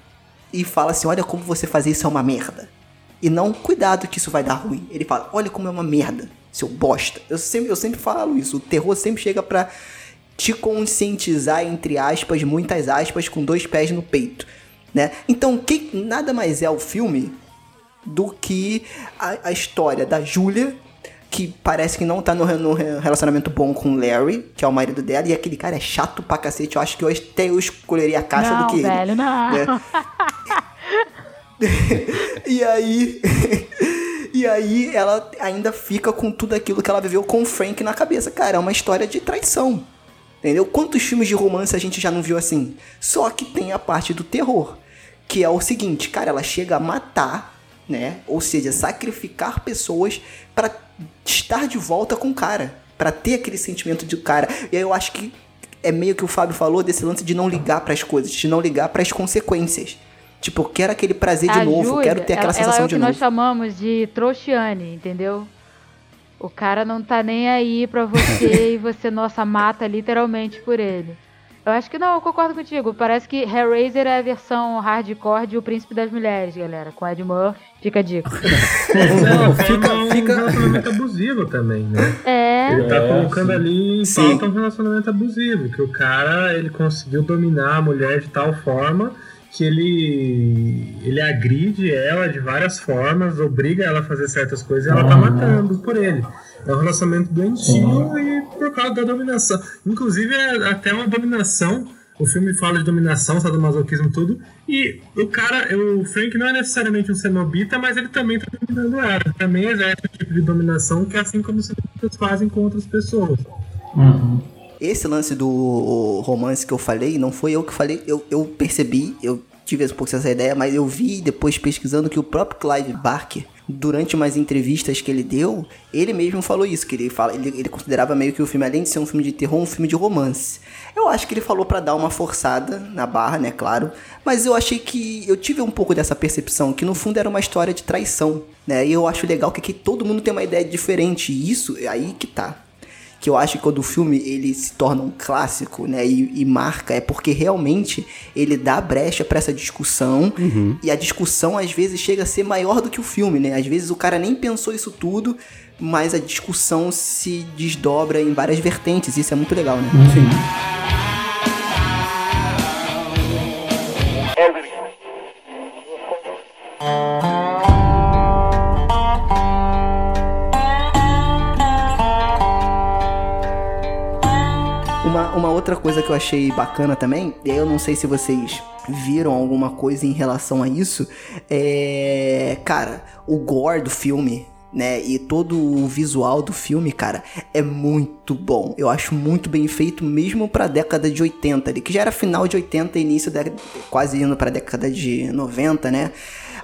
E fala assim: olha como você fazer isso é uma merda. E não, cuidado que isso vai dar ruim. Ele fala: olha como é uma merda, seu bosta. Eu sempre, eu sempre falo isso. O terror sempre chega pra te conscientizar, entre aspas, muitas aspas, com dois pés no peito. Né? Então, que nada mais é o filme do que a, a história da Julia, que parece que não tá no, no relacionamento bom com o Larry, que é o marido dela, e aquele cara é chato pra cacete. Eu acho que eu, até eu escolheria a caixa não, do que velho, ele. não. né? e aí. E aí ela ainda fica com tudo aquilo que ela viveu com o Frank na cabeça. Cara, é uma história de traição. Entendeu? Quantos filmes de romance a gente já não viu assim? Só que tem a parte do terror. Que é o seguinte, cara, ela chega a matar, né? Ou seja, sacrificar pessoas pra estar de volta com o cara. Pra ter aquele sentimento de cara. E aí eu acho que é meio que o Fábio falou desse lance de não ligar pras coisas, de não ligar pras consequências. Tipo, eu quero aquele prazer de A novo, Júlia, quero ter aquela ela, sensação ela é o de que novo. nós chamamos de trouxiane, entendeu? O cara não tá nem aí pra você e você, nossa, mata literalmente por ele. Eu acho que não, eu concordo contigo. Parece que Hellraiser é a versão hardcore de O Príncipe das Mulheres, galera. Com Ed Murphy. Fica a dica. Não, Fica, fica, um fica. relacionamento abusivo também, né? É. Ele tá É, colocando sim. ali em Sim. pauta um relacionamento abusivo, que o cara ele conseguiu dominar a mulher de tal forma que ele ele agride ela de várias formas, obriga ela a fazer certas coisas e ela tá matando por ele. É um relacionamento doentio e por causa da dominação. Inclusive é até uma dominação. O filme fala de dominação, sadomasoquismo e tudo. E o cara, o Frank não é necessariamente um cenobita, mas ele também tá dominando ela. Também exerce um tipo de dominação que é assim como os cenobitas fazem com outras pessoas. Esse lance do romance que eu falei, não foi eu que falei, eu, eu percebi, eu tive um pouco essa ideia, mas eu vi depois pesquisando que o próprio Clive Barker, durante umas entrevistas que ele deu, ele mesmo falou isso, que ele, fala, ele, ele considerava meio que o filme, além de ser um filme de terror, um filme de romance. Eu acho que ele falou pra dar uma forçada na barra, né, claro, mas eu achei que, eu tive um pouco dessa percepção, que no fundo era uma história de traição, né, e eu acho legal que aqui todo mundo tem uma ideia diferente, e isso é aí que tá que eu acho que quando o filme ele se torna um clássico, né, e, e marca, é porque realmente ele dá brecha pra essa discussão e a discussão às vezes chega a ser maior do que o filme, né? Às vezes o cara nem pensou isso tudo, mas a discussão se desdobra em várias vertentes, isso é muito legal, né? Sim. Uma, uma outra coisa que eu achei bacana também, e aí eu não sei se vocês viram alguma coisa em relação a isso, é. Cara, o gore do filme né? E todo o visual do filme, cara, é muito bom. Eu acho muito bem feito, mesmo pra década de 80, ali, que já era final de 80 início da. quase indo pra década de 90, né?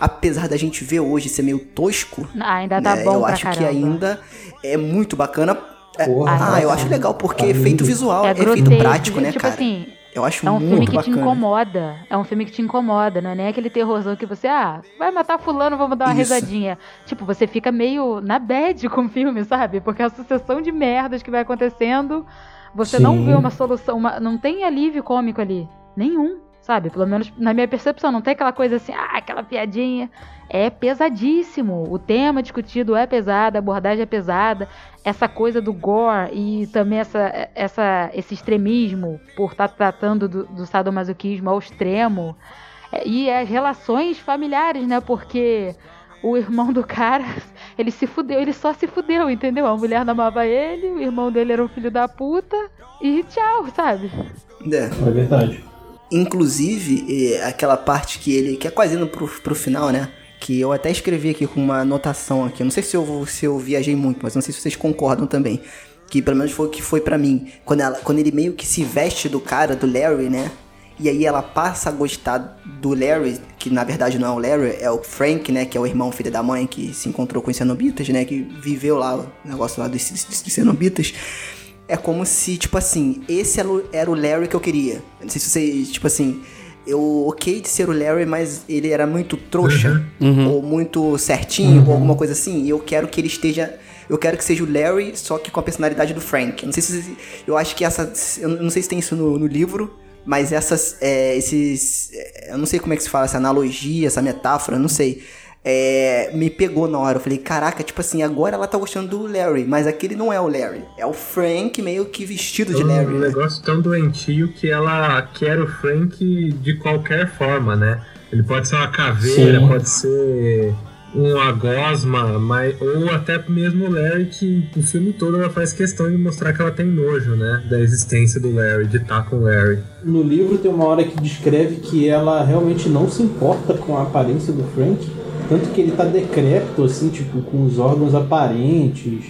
Apesar da gente ver hoje ser meio tosco, Ainda tá né, bom eu acho caramba. que ainda é muito bacana. É, Porra, ah, nossa. eu acho legal porque Tá efeito lindo. visual é, É efeito grotesco, prático, né, tipo cara? assim, eu acho É um muito filme que bacana. te incomoda. É um filme que te incomoda, não é nem aquele terrorzão que você, ah, vai matar fulano, vamos dar uma Isso. risadinha. Tipo, você fica meio na bad com o filme, sabe? Porque é a sucessão de merdas que vai acontecendo, você não Sim. vê uma solução, uma- não tem alívio cômico ali. Nenhum, sabe? Pelo menos na minha percepção, não tem aquela coisa assim, ah, aquela piadinha. É pesadíssimo. O tema discutido é pesado, a abordagem é pesada. Essa coisa do gore e também essa, essa, esse extremismo por estar tratando do, do sadomasoquismo ao extremo. É, E as relações familiares, né? Porque o irmão do cara, ele se fudeu, ele só se fudeu, entendeu? A mulher não amava ele, o irmão dele era um filho da puta e tchau, sabe? É. É verdade. Inclusive, aquela parte que ele. que é quase indo pro, pro final, né? Que eu até escrevi aqui com uma anotação aqui. Eu não sei se eu, se eu viajei muito, mas não sei se vocês concordam também. Que pelo menos foi o que foi pra mim. Quando, ela, quando ele meio que se veste do cara, do Larry, né? E aí ela passa a gostar do Larry, que na verdade não é o Larry, é o Frank, né? Que é o irmão filho da mãe que se encontrou com os cenobitas, né? Que viveu lá, o negócio lá dos, dos, dos cenobitas. É como se, tipo assim, esse era o- Larry que eu queria. Não sei se vocês, tipo assim, eu ok de ser o Larry, mas ele era muito trouxa, ou muito certinho, ou alguma coisa assim, e eu quero que ele esteja. Eu quero que seja o Larry, só que com a personalidade do Frank. Não sei se. Eu acho que essa. Eu não sei se tem isso no, no livro, mas essas. é, esses. é, Eu não sei como é que se fala, essa analogia, essa metáfora, não sei. É, me pegou na hora. Eu falei, caraca, tipo assim, agora ela tá gostando do Larry, mas aquele não é o Larry. É o Frank meio que vestido de É Larry. um né? negócio tão doentio que ela quer o Frank de qualquer forma, né? Ele pode ser uma caveira, Sim. pode ser uma gosma, mas, ou até mesmo o Larry, que o filme todo ela faz questão de mostrar que ela tem nojo, né? Da existência do Larry, de estar com o Larry. No livro tem uma hora que descreve que ela realmente não se importa com a aparência do Frank, tanto que ele tá decrépito, assim, tipo, com os órgãos aparentes,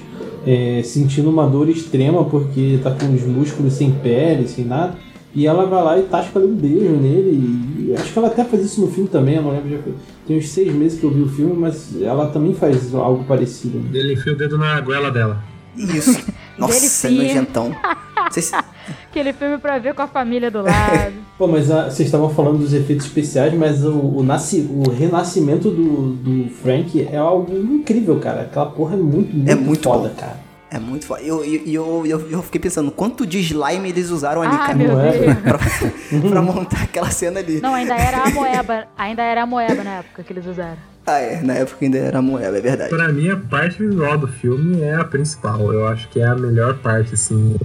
é, sentindo uma dor extrema porque tá com os músculos sem pele, sem nada. E ela vai lá e tasca ali um beijo nele. E acho que ela até faz isso no filme também, eu não lembro. Já foi, tem uns seis meses que eu vi o filme, mas ela também faz algo parecido. Ele enfia o dedo na goela dela. Isso. Nossa, sim. nojentão. Vocês- Aquele filme pra ver com a família do lado. Pô, mas ah, vocês estavam falando dos efeitos especiais, mas o, o, nasci, o renascimento do, do Frank é algo incrível, cara. Aquela porra é muito, muito, É muito foda, bom. cara. É muito foda. Eu, eu, eu, eu, eu fiquei pensando, quanto de slime eles usaram ali, ah, cara? meu é? Deus. pra, pra montar aquela cena ali. Não, ainda era a moeba. Ainda era a moeba na época que eles usaram. Ah, é. Na época ainda era moeda, é verdade. Pra mim, a parte visual do filme é a principal. Eu acho que é a melhor parte, assim.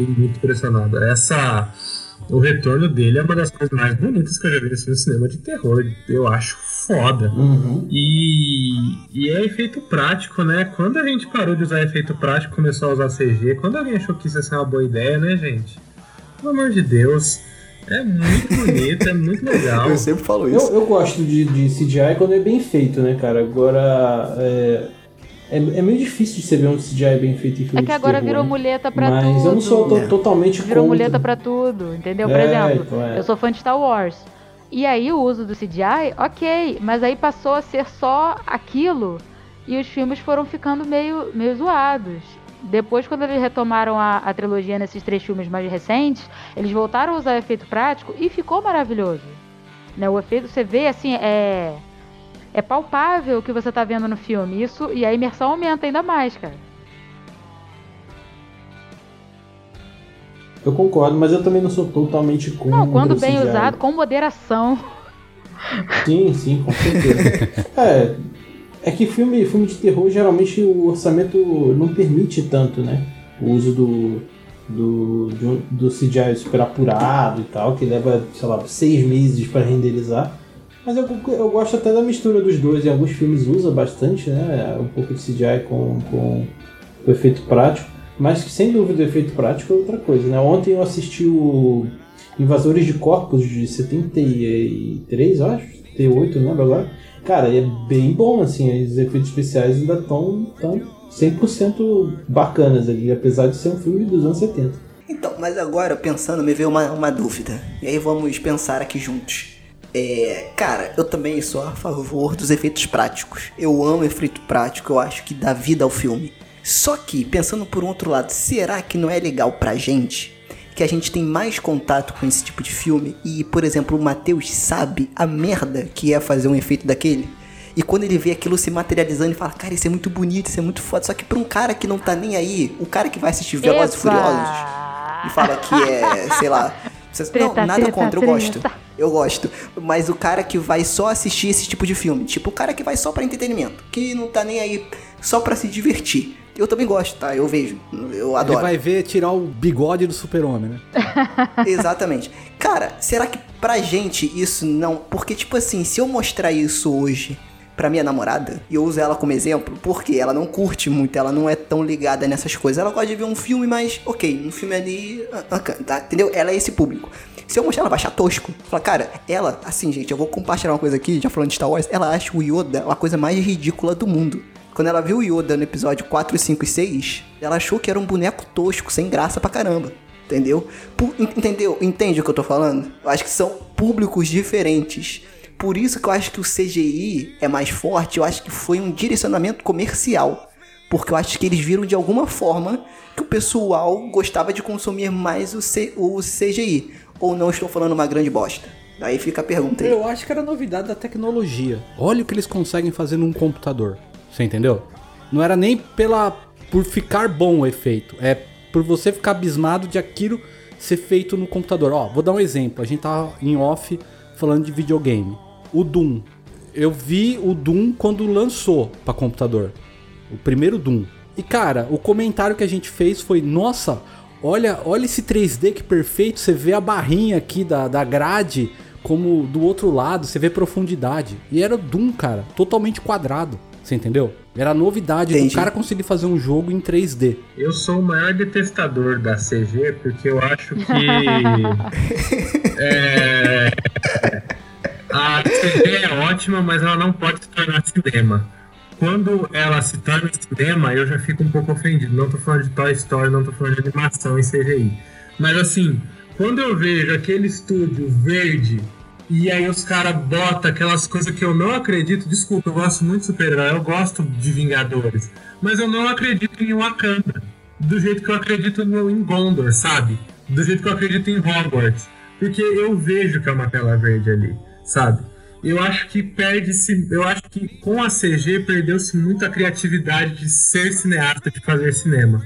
Fiquei muito impressionado. Essa. O retorno dele é uma das coisas mais bonitas que eu já vi assim, no cinema de terror. Eu acho foda. Uhum. E, e é efeito prático, né? Quando a gente parou de usar efeito prático e começou a usar CG, quando alguém achou que isso ia ser uma boa ideia, né, gente? Pelo amor de Deus. É muito bonito, é muito legal. Eu sempre falo isso. Eu, eu gosto de, de CGI quando é bem feito, né, cara? Agora. É, é, é meio difícil de você ver um CGI bem feito em filme É que de agora terror, virou né? muleta pra Mas tudo. eu não sou É. totalmente Virou contra. muleta pra tudo, entendeu? Por É, exemplo, então é. eu sou fã de Star Wars. E aí o uso do CGI, ok, mas aí passou a ser só aquilo e os filmes foram ficando meio, meio zoados. Depois, quando eles retomaram a, a trilogia nesses três filmes mais recentes, eles voltaram a usar efeito prático e ficou maravilhoso. Né? O efeito, você vê assim, é. É palpável o que você tá vendo no filme. Isso, e a imersão aumenta ainda mais, cara. Eu concordo, mas eu também não sou totalmente contra. Não, quando bem CGI. usado, com moderação. Sim, sim, com certeza. é, é que filme, filme de terror, geralmente o orçamento não permite tanto, né? O uso do, do, do, do CGI super apurado e tal, que leva, sei lá, seis meses para renderizar. Mas eu, eu gosto até da mistura dos dois. Em alguns filmes usa bastante, né? Um pouco de CGI com, com o efeito prático. Mas que sem dúvida o efeito prático é outra coisa, né? Ontem eu assisti o Invasores de Corpos de 73, eu acho, 78, não lembro agora. Cara, é bem bom, assim, os efeitos especiais ainda estão tão 100% bacanas ali, apesar de ser um filme dos anos 70. Então, mas agora pensando, me veio uma, uma dúvida. E aí vamos pensar aqui juntos. É, cara, eu também sou a favor dos efeitos práticos. Eu amo efeito prático, eu acho que dá vida ao filme. Só que, pensando por um outro lado, será que não é legal pra gente? Que a gente tem mais contato com esse tipo de filme e, por exemplo, o Matheus sabe a merda que é fazer um efeito daquele? E quando ele vê aquilo se materializando e fala, cara, isso é muito bonito, isso é muito foda. Só que pra um cara que não tá nem aí, o cara que vai assistir Velozes e! Furiosos e fala que é, sei lá. Não, Treta, nada treta, contra, eu treta. gosto. Eu gosto. Mas o cara que vai só assistir esse tipo de filme, tipo o cara que vai só pra entretenimento, que não tá nem aí só pra se divertir. Eu também gosto, tá? Eu vejo. Eu Ele adoro. vai ver tirar o bigode do super-homem, né? Exatamente. Cara, será que pra gente isso não. Porque, tipo assim, se eu mostrar isso hoje pra minha namorada, e eu uso ela como exemplo, porque ela não curte muito, ela não é tão ligada nessas coisas. Ela gosta de ver um filme, mas, ok, um filme ali. ah, ah, tá? Entendeu? Ela é esse público. Se eu mostrar, ela vai achar tosco. Fala, cara, ela, assim, gente, eu vou compartilhar uma coisa aqui, já falando de Star Wars, ela acha o Yoda a coisa mais ridícula do mundo. Quando ela viu o Yoda no episódio 4, 5 e 6, ela achou que era um boneco tosco, sem graça pra caramba. Entendeu? Entendeu? Entende o que eu tô falando? Eu acho que são públicos diferentes. Por isso que eu acho que o CGI é mais forte, eu acho que foi um direcionamento comercial. Porque eu acho que eles viram de alguma forma que o pessoal gostava de consumir mais o, C- o CGI. Ou não estou falando uma grande bosta? Aí fica a pergunta aí. Eu acho que era novidade da tecnologia. Olha o que eles conseguem fazer num computador. Você entendeu? Não era nem pela por ficar bom o efeito, é por você ficar abismado de aquilo ser feito no computador. Ó, vou dar um exemplo. A gente tava em off falando de videogame. O Doom. Eu vi o Doom quando lançou pra computador. O primeiro Doom. E cara, o comentário que a gente fez foi: Nossa, olha, olha esse 3D que perfeito. Você vê a barrinha aqui da, da grade, como do outro lado, você vê profundidade. E era o Doom, cara, totalmente quadrado. Você entendeu? Era a novidade Entendi. do cara conseguir fazer um jogo em 3D. Eu sou o maior detestador da CG porque eu acho que é, a CG é ótima, mas ela não pode se tornar cinema. Quando ela se torna cinema, eu já fico um pouco ofendido. Não tô falando de Toy Story, não tô falando de animação em CGI. Mas assim, quando eu vejo aquele estúdio verde e aí os caras botam aquelas coisas que eu não acredito. Desculpa, eu gosto muito de super-herói, eu gosto de Vingadores. Mas eu não acredito em Wakanda. Do jeito que eu acredito no, em Gondor, sabe? Do jeito que eu acredito em Hogwarts. Porque eu vejo que é uma tela verde ali, sabe? Eu acho que perde-se. Eu acho que com a CG perdeu-se muito a criatividade de ser cineasta, de fazer cinema.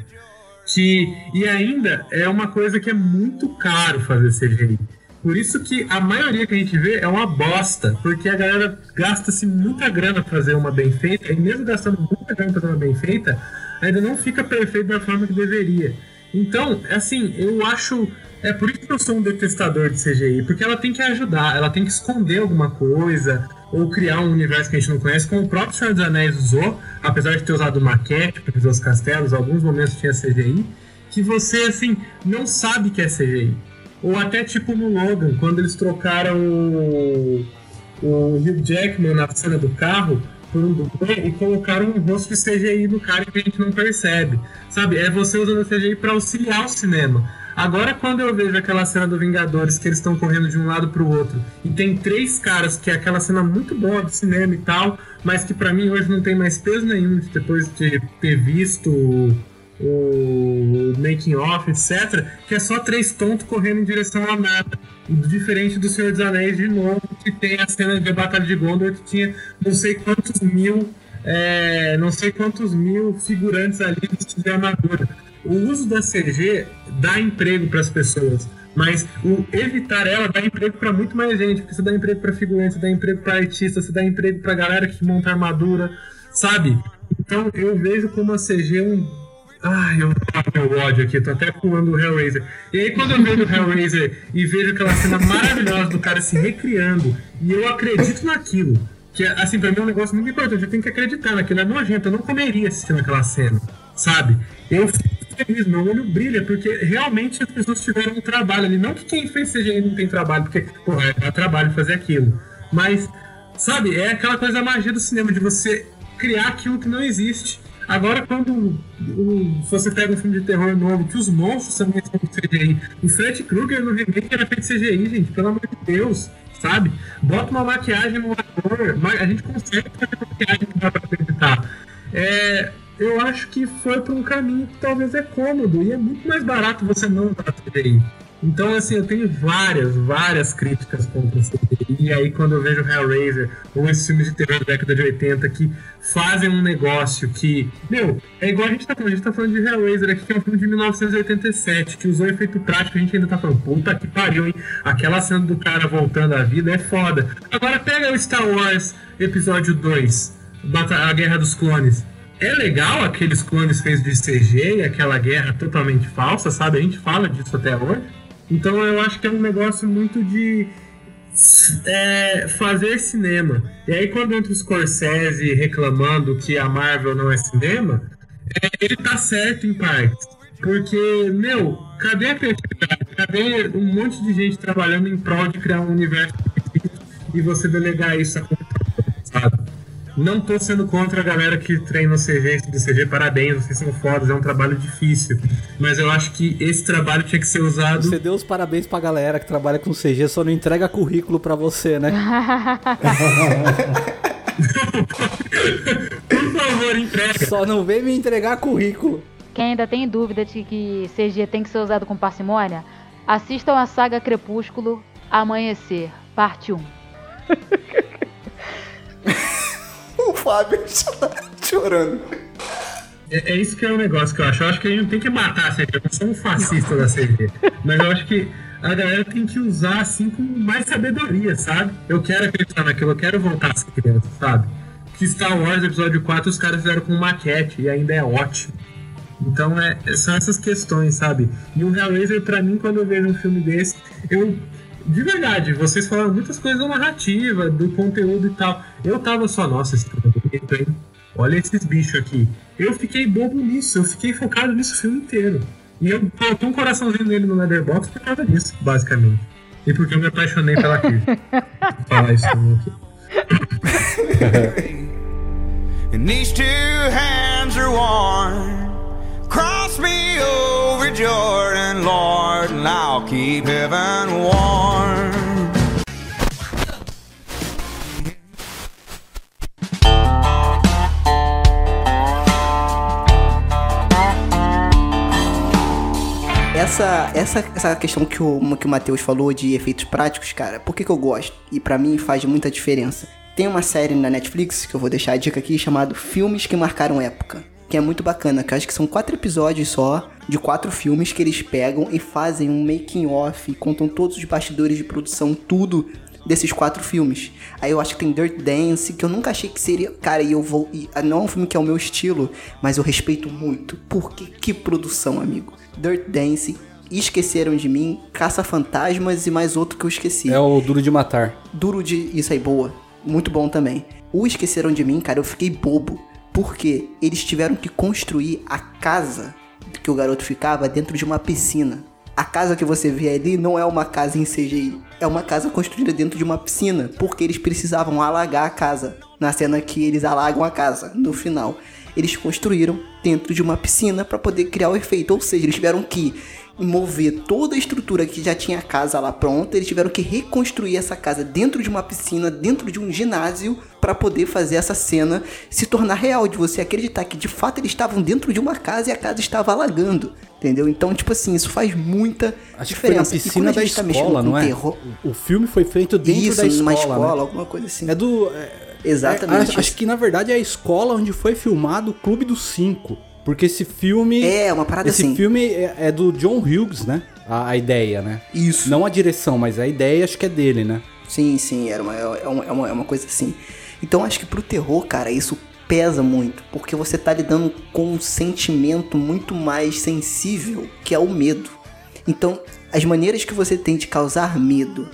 Que, e ainda é uma coisa que é muito caro fazer CGI. Por isso que a maioria que a gente vê é uma bosta, porque a galera gasta-se muita grana pra fazer uma bem feita, e mesmo gastando muita grana pra fazer uma bem feita, ainda não fica perfeito da forma que deveria. Então, assim, eu acho. É por isso que eu sou um detestador de CGI, porque ela tem que ajudar, ela tem que esconder alguma coisa, ou criar um universo que a gente não conhece, como o próprio Senhor dos Anéis usou, apesar de ter usado maquete para fazer os castelos, alguns momentos tinha CGI, que você, assim, não sabe que é CGI. Ou até tipo no Logan, quando eles trocaram o, o Hugh Jackman na cena do carro dublê e colocaram um rosto de CGI no cara que a gente não percebe. Sabe? É você usando a CGI para auxiliar o cinema. Agora, quando eu vejo aquela cena do Vingadores que eles estão correndo de um lado pro outro e tem três caras que é aquela cena muito boa do cinema e tal, mas que pra mim hoje não tem mais peso nenhum depois de ter visto o making off, etc., que é só três tontos correndo em direção a nada. Diferente do Senhor dos Anéis de novo, que tem a cena de Batalha de Gondor que tinha não sei quantos mil, é, não sei quantos mil figurantes ali de armadura. O uso da CG dá emprego para as pessoas, mas o evitar ela dá emprego para muito mais gente, porque você dá emprego para figurantes, você dá emprego para artistas, você dá emprego para galera que monta armadura, sabe? Então eu vejo como a CG é um Ai, eu tô meu ódio aqui, tô até pulando o Hellraiser. E aí, quando eu vejo o Hellraiser e vejo aquela cena maravilhosa do cara se recriando, e eu acredito naquilo, que assim, pra mim é um negócio muito importante, eu tenho que acreditar naquilo, é nojento, eu não comeria assistindo aquela cena, sabe? Eu fico feliz, meu olho brilha, porque realmente as pessoas tiveram um trabalho ali. Não que quem fez CGI não tem trabalho, porque, porra, é trabalho fazer aquilo. Mas Sabe? É aquela coisa da magia do cinema, de você criar aquilo que não existe. Agora, quando o- você pega um filme de terror novo, que os monstros são de CGI, o Fred Krueger no remake era feito de CGI, gente, pelo amor de Deus, sabe? Bota uma maquiagem no ator, a gente consegue fazer maquiagem que dá pra acreditar. É, eu acho que foi pra um caminho que talvez é cômodo e é muito mais barato você não usar CGI. Então, assim, eu tenho várias, várias críticas contra o CGI. E aí, quando eu vejo Hellraiser ou esses filmes de terror da década de 80 que fazem um negócio que. Meu, é igual a gente tá falando. A gente tá falando de Hellraiser aqui, que é um filme de 1987, que usou efeito prático. A gente ainda tá falando, puta que pariu, hein? Aquela cena do cara voltando à vida é foda. Agora, pega o Star Wars Episódio 2, Bata- A Guerra dos Clones. É legal aqueles clones feitos de CG e aquela guerra totalmente falsa, sabe? A gente fala disso até hoje. Então eu acho que é um negócio muito de é, fazer cinema. E aí quando entra o Scorsese reclamando que a Marvel não é cinema, é, ele tá certo em parte. Porque, meu, cadê a criatividade? Cadê um monte de gente trabalhando em prol de criar um universo e você delegar isso a? Não tô sendo contra a galera que treina o CG e do CG, parabéns, vocês são fodas, é um trabalho difícil. Mas eu acho que esse trabalho tinha que ser usado. Você deu os parabéns pra galera que trabalha com CG, só não entrega currículo pra você, né? Por favor, entrega. Só não vem me entregar currículo. Quem ainda tem dúvida de que CG tem que ser usado com parcimônia, assistam a saga Crepúsculo Amanhecer, parte 1. Fábio está chorando. É, é isso que é o negócio que eu acho. Eu acho que a gente não tem que matar a CG, eu sou um fascista da CG. Mas eu acho que a galera tem que usar assim com mais sabedoria, sabe? Eu quero acreditar naquilo, eu quero voltar a ser criança, sabe? Que Star Wars Episódio 4 os caras fizeram com maquete e ainda é ótimo. Então é, são essas questões, sabe? E o Hellraiser, pra mim, quando eu vejo um filme desse, eu. De verdade, vocês falaram muitas coisas da narrativa, do conteúdo e tal. Eu tava só, nossa, esse filme é bonito, hein? Olha esses bichos aqui. Eu fiquei bobo nisso, eu fiquei focado nisso o filme inteiro. E eu coloquei um coraçãozinho nele no Letterboxd por causa disso, basicamente. E porque eu me apaixonei pela Kirby. Vou falar isso aqui. and these two hands are worn. Cross me over Jordan, Lord, and I'll keep heaven warm. Essa, essa, essa questão que o, que o Matheus falou de efeitos práticos, cara, por que, que eu gosto? E pra mim faz muita diferença. Tem uma série na Netflix, que eu vou deixar a dica aqui, chamado Filmes que Marcaram Época. Que é muito bacana, que eu acho que são quatro episódios só, de quatro filmes que eles pegam e fazem um making off, contam todos os bastidores de produção, tudo desses quatro filmes. Aí eu acho que tem Dirt Dance, que eu nunca achei que seria. Cara, e eu vou. E ah, não é um filme que é o meu estilo, mas eu respeito muito. Porque que produção, amigo. Dirt Dance, Esqueceram de Mim, Caça-Fantasmas e mais outro que eu esqueci. É o Duro de Matar. Duro de. Isso aí, boa. Muito bom também. O Esqueceram de Mim, cara, eu fiquei bobo. Porque eles tiveram que construir a casa que o garoto ficava dentro de uma piscina. A casa que você vê ali não é uma casa em CGI. É uma casa construída dentro de uma piscina. Porque eles precisavam alagar a casa. Na cena que eles alagam a casa, no final. Eles construíram dentro de uma piscina para poder criar o efeito. Ou seja, eles tiveram que mover toda a estrutura que já tinha a casa lá pronta, eles tiveram que reconstruir essa casa dentro de uma piscina, dentro de um ginásio, para poder fazer essa cena se tornar real, de você acreditar que de fato eles estavam dentro de uma casa e a casa estava alagando. Entendeu? Então, tipo assim, isso faz muita Acho que foi na diferença. E quando piscina a da gente tá mexendo escola, com não é? terror- O filme foi feito dentro Isso, da escola, numa escola, né? alguma coisa assim. É do... é- Exatamente. é- acho, acho que na verdade é a escola onde foi filmado o Clube dos Cinco. Porque esse filme... É, uma parada Esse assim. filme é, é do John Hughes, né? A, a ideia, né? Isso. Não a direção, mas a ideia acho que é dele, né? Sim, sim, era uma, é, uma, é, uma, é uma coisa assim. Então acho que pro terror, cara, isso pesa muito, porque você tá lidando com um sentimento muito mais sensível, que é o medo. Então, as maneiras que você tem de causar medo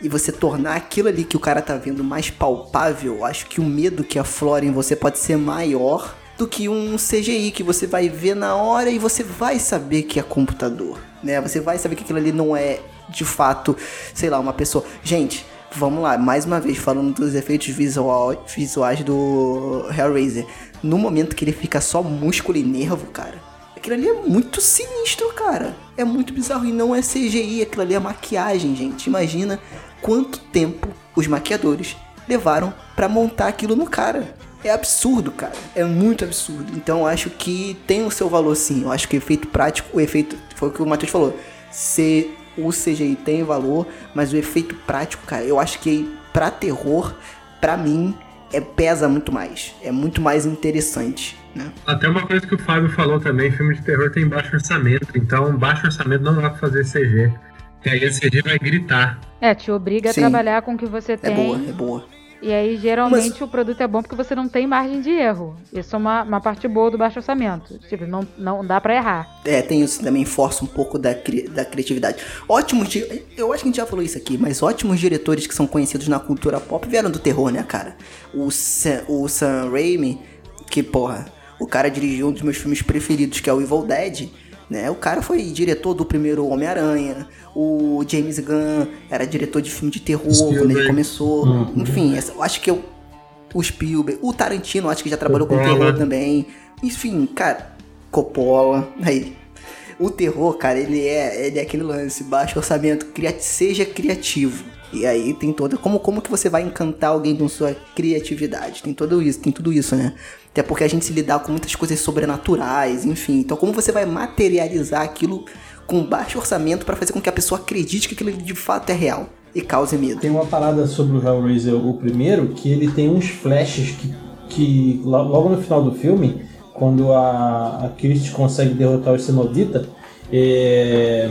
e você tornar aquilo ali que o cara tá vendo mais palpável, acho que o medo que aflora em você pode ser maior do que um CGI que você vai ver na hora e você vai saber que é computador, né? Você vai saber que aquilo ali não é de fato, sei lá, uma pessoa. Gente, vamos lá, mais uma vez falando dos efeitos visual, visuais do Hellraiser. No momento que ele fica só músculo e nervo, cara, aquilo ali é muito sinistro, cara. É muito bizarro e não é CGI, aquilo ali é maquiagem, gente. Imagina quanto tempo os maquiadores levaram pra montar aquilo no cara. É absurdo, cara. É muito absurdo. Então eu acho que tem o seu valor sim. Eu acho que o efeito prático, o efeito. Foi o que o Matheus falou. Se o CGI tem valor, mas o efeito prático, cara, eu acho que pra terror, pra mim, é, pesa muito mais. É muito mais interessante, né? Até uma coisa que o Fábio falou também, filme de terror tem baixo orçamento, então baixo orçamento não dá pra fazer CG. E aí a CG vai gritar. É, te obriga Sim. a trabalhar com o que você É tem. boa, é boa. E aí, geralmente, o produto é bom porque você não tem margem de erro. Isso é uma, uma parte boa do baixo orçamento. Tipo, não, não dá pra errar. É, tem isso também, força um pouco da, cri- da criatividade. Ótimos, eu acho que a gente já falou isso aqui, mas ótimos diretores que são conhecidos na cultura pop vieram do terror, né, cara? O Sam, o Sam Raimi, que, porra, o cara dirigiu um dos meus filmes preferidos, que é o Evil Dead, né? O cara foi diretor do primeiro Homem-Aranha, o James Gunn era diretor de filme de terror quando ele Spielberg. começou. Enfim, essa- eu acho que eu, o Spielberg, o Tarantino, acho que já trabalhou com Coppola. terror também. Enfim, cara, Coppola, aí. O terror, cara, ele é, ele é aquele lance, baixo orçamento, cria- seja criativo. E aí tem toda. Como, como que você vai encantar alguém com sua criatividade? Tem tudo isso, tem tudo isso, né? Até porque a gente se lidar com muitas coisas sobrenaturais, enfim. Então, como você vai materializar aquilo com baixo orçamento pra fazer com que a pessoa acredite que aquilo de fato é real e cause medo? Tem uma parada sobre o Hellraiser, o primeiro, que ele tem uns flashes que, que lo- logo no final do filme, quando a, a Christie consegue derrotar o Cenobita, é,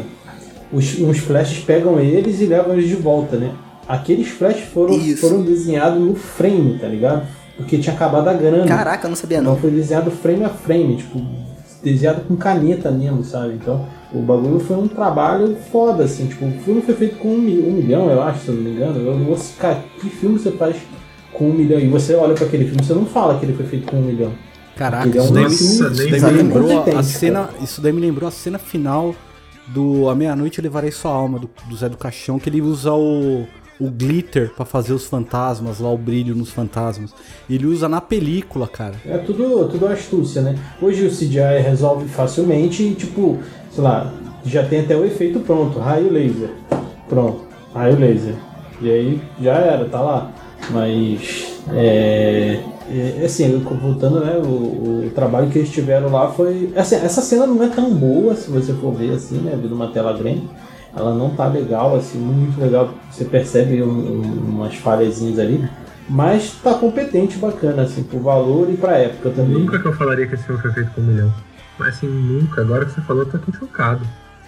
os, uns flashes pegam eles e levam eles de volta, né? Aqueles flashes foram, Isso. foram desenhados no frame, tá ligado? Porque tinha acabado a grana. Caraca, eu não sabia Não não. foi desenhado frame a frame, tipo, desenhado com caneta mesmo, sabe? Então, o bagulho foi um trabalho foda, assim, tipo, o filme foi feito com um, um milhão, eu acho, se eu não me engano. Eu não vou cara, que filme você faz com um milhão? E você olha pra aquele filme, você não fala que ele foi feito com um milhão. Caraca, é um isso daí, isso daí me lembrou a cena. Isso daí me lembrou a cena final do A Meia-Noite Eu Levarei Sua Alma, do, do Zé do Caixão, que ele usa o, o glitter pra fazer os fantasmas, lá o brilho nos fantasmas. Ele usa na película, cara. É tudo, tudo astúcia, né? Hoje o CGI resolve facilmente e, tipo, sei lá, já tem até o efeito pronto, raio laser. Pronto, raio laser. E aí já era, tá lá. Mas, é, é assim, eu- voltando, né, o, o trabalho que eles tiveram lá foi... Assim, essa cena não é tão boa, se você for ver, assim, né, vendo uma tela grande. Ela não tá legal, assim, muito legal. Você percebe um- um- umas falhazinhas ali. Mas tá competente, bacana, assim, pro valor e pra época também. Nunca que eu falaria que esse filme foi feito com um milhão. Mas assim, nunca. Agora que você falou, eu tô aqui chocado.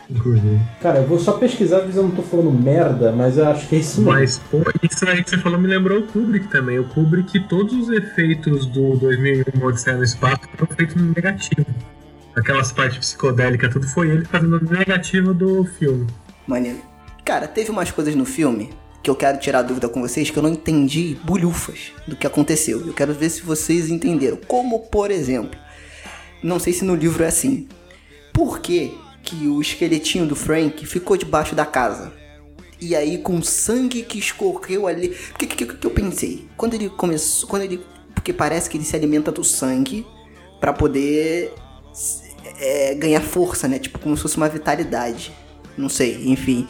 Inclusive. Cara, eu vou só pesquisar, se eu não tô falando merda, mas eu acho que é isso mesmo. Mas, pô, isso aí que você falou me lembrou o Kubrick também. O Kubrick, todos os efeitos do 2001 Odisseia no Espaço foram feitos no negativo. Aquelas partes psicodélicas, tudo foi ele fazendo o negativo do filme. Maneiro. Cara, teve umas coisas no filme que eu quero tirar dúvida com vocês que eu não entendi bulhufas do que aconteceu. Eu quero ver se vocês entenderam. Como, por exemplo, não sei se no livro é assim. Por que, que o esqueletinho do Frank ficou debaixo da casa? E aí, com sangue que escorreu ali. O que, que, que, eu pensei? Quando ele começou. Quando ele. Porque parece que ele se alimenta do sangue pra poder é, ganhar força, né? Tipo, como se fosse uma vitalidade. Não sei, enfim.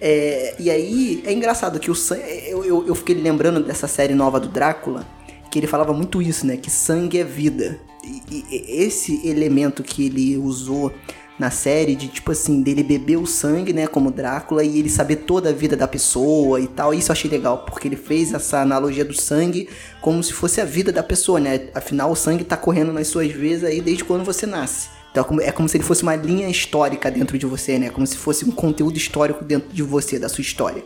É, e aí, é engraçado que o sangue. Eu, eu, eu fiquei lembrando dessa série nova do Drácula, que ele falava muito isso, né? Que sangue é vida. E, e esse elemento que ele usou na série, de tipo assim, dele beber o sangue, né? Como Drácula, e ele saber toda a vida da pessoa e tal. Isso eu achei legal, porque ele fez essa analogia do sangue como se fosse a vida da pessoa, né? Afinal, o sangue tá correndo nas suas veias aí desde quando você nasce. Então é como- é como se ele fosse uma linha histórica dentro de você, né? Como se fosse um conteúdo histórico dentro de você, da sua história.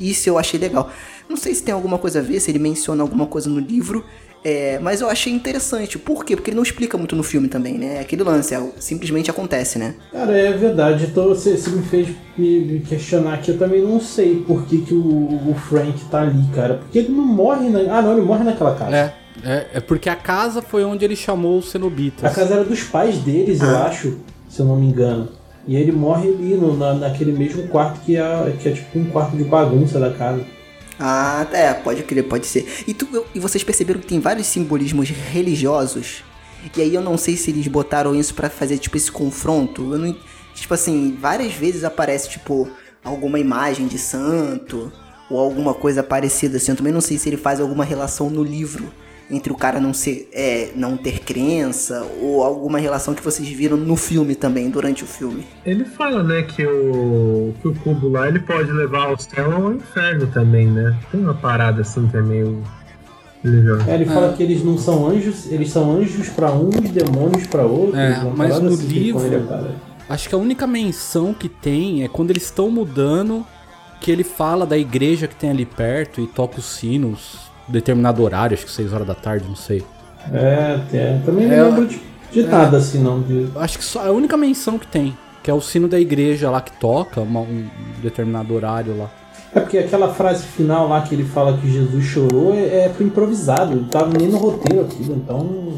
Isso eu achei legal. Não sei se tem alguma coisa a ver, se ele menciona alguma coisa no livro, é, mas eu achei interessante. Por quê? Porque ele não explica muito no filme também, né? Aquele lance, é, simplesmente acontece, né? Cara, é verdade. Então, você, você me fez me, me questionar aqui. Eu também não sei por que, que o, o Frank tá ali, cara. Porque ele não morre na. Ah, não, ele morre naquela casa. É, é, é porque a casa foi onde ele chamou os A cenobitas. casa era dos pais deles, eu acho, se eu não me engano. E ele morre ali no, na, naquele mesmo quarto que é, que é tipo um quarto de bagunça da casa. Ah, é, pode crer, pode ser. E, tu, e vocês perceberam que tem vários simbolismos religiosos? E aí eu não sei se eles botaram isso pra fazer, tipo, esse confronto. Eu não, tipo assim, várias vezes aparece, tipo, alguma imagem de santo ou alguma coisa parecida assim. Eu também não sei se ele faz alguma relação no livro entre o cara não ser é, não ter crença ou alguma relação que vocês viram no filme também durante o filme. Ele fala, né, que o, que o cubo lá ele pode levar ao céu ou ao inferno também, né? Tem uma parada assim que é meio. É, ele fala que eles não são anjos, eles são anjos pra uns e demônios pra outros. É, mas no assim livro- ele. Acho que a única menção que tem é quando eles estão mudando, que ele fala da igreja que tem ali perto e toca os sinos, determinado horário, acho que 6 horas da tarde, não sei. É, tem- também não É, lembro de, de nada assim, não. De... Acho que só é a única menção que tem, que é o sino da igreja lá que toca, uma- um determinado horário lá. É porque aquela frase final lá que ele fala que Jesus chorou é, é pro improvisado, não tava nem no roteiro aquilo, então.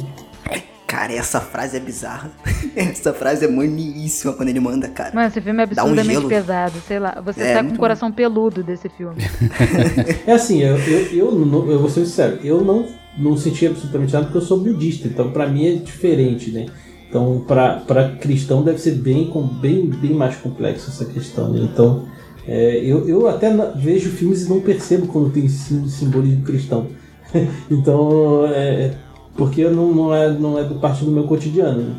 Cara, essa frase é bizarra. essa frase é maneiríssima quando ele manda, cara. Mano, esse filme é um absurdamente gelo. pesado, sei lá. Você É, tá com o coração peludo desse filme. É assim, eu, eu, eu, não- eu vou ser sincero, eu não, não senti absolutamente nada porque eu sou budista, então pra mim é diferente, né? Então pra, pra cristão deve ser bem, com- bem, bem mais complexo essa questão, né? Então é, eu, eu até na- vejo filmes e não percebo quando tem sim- simbolismo cristão. então, é, porque não, não, é, não é parte do meu cotidiano. Né?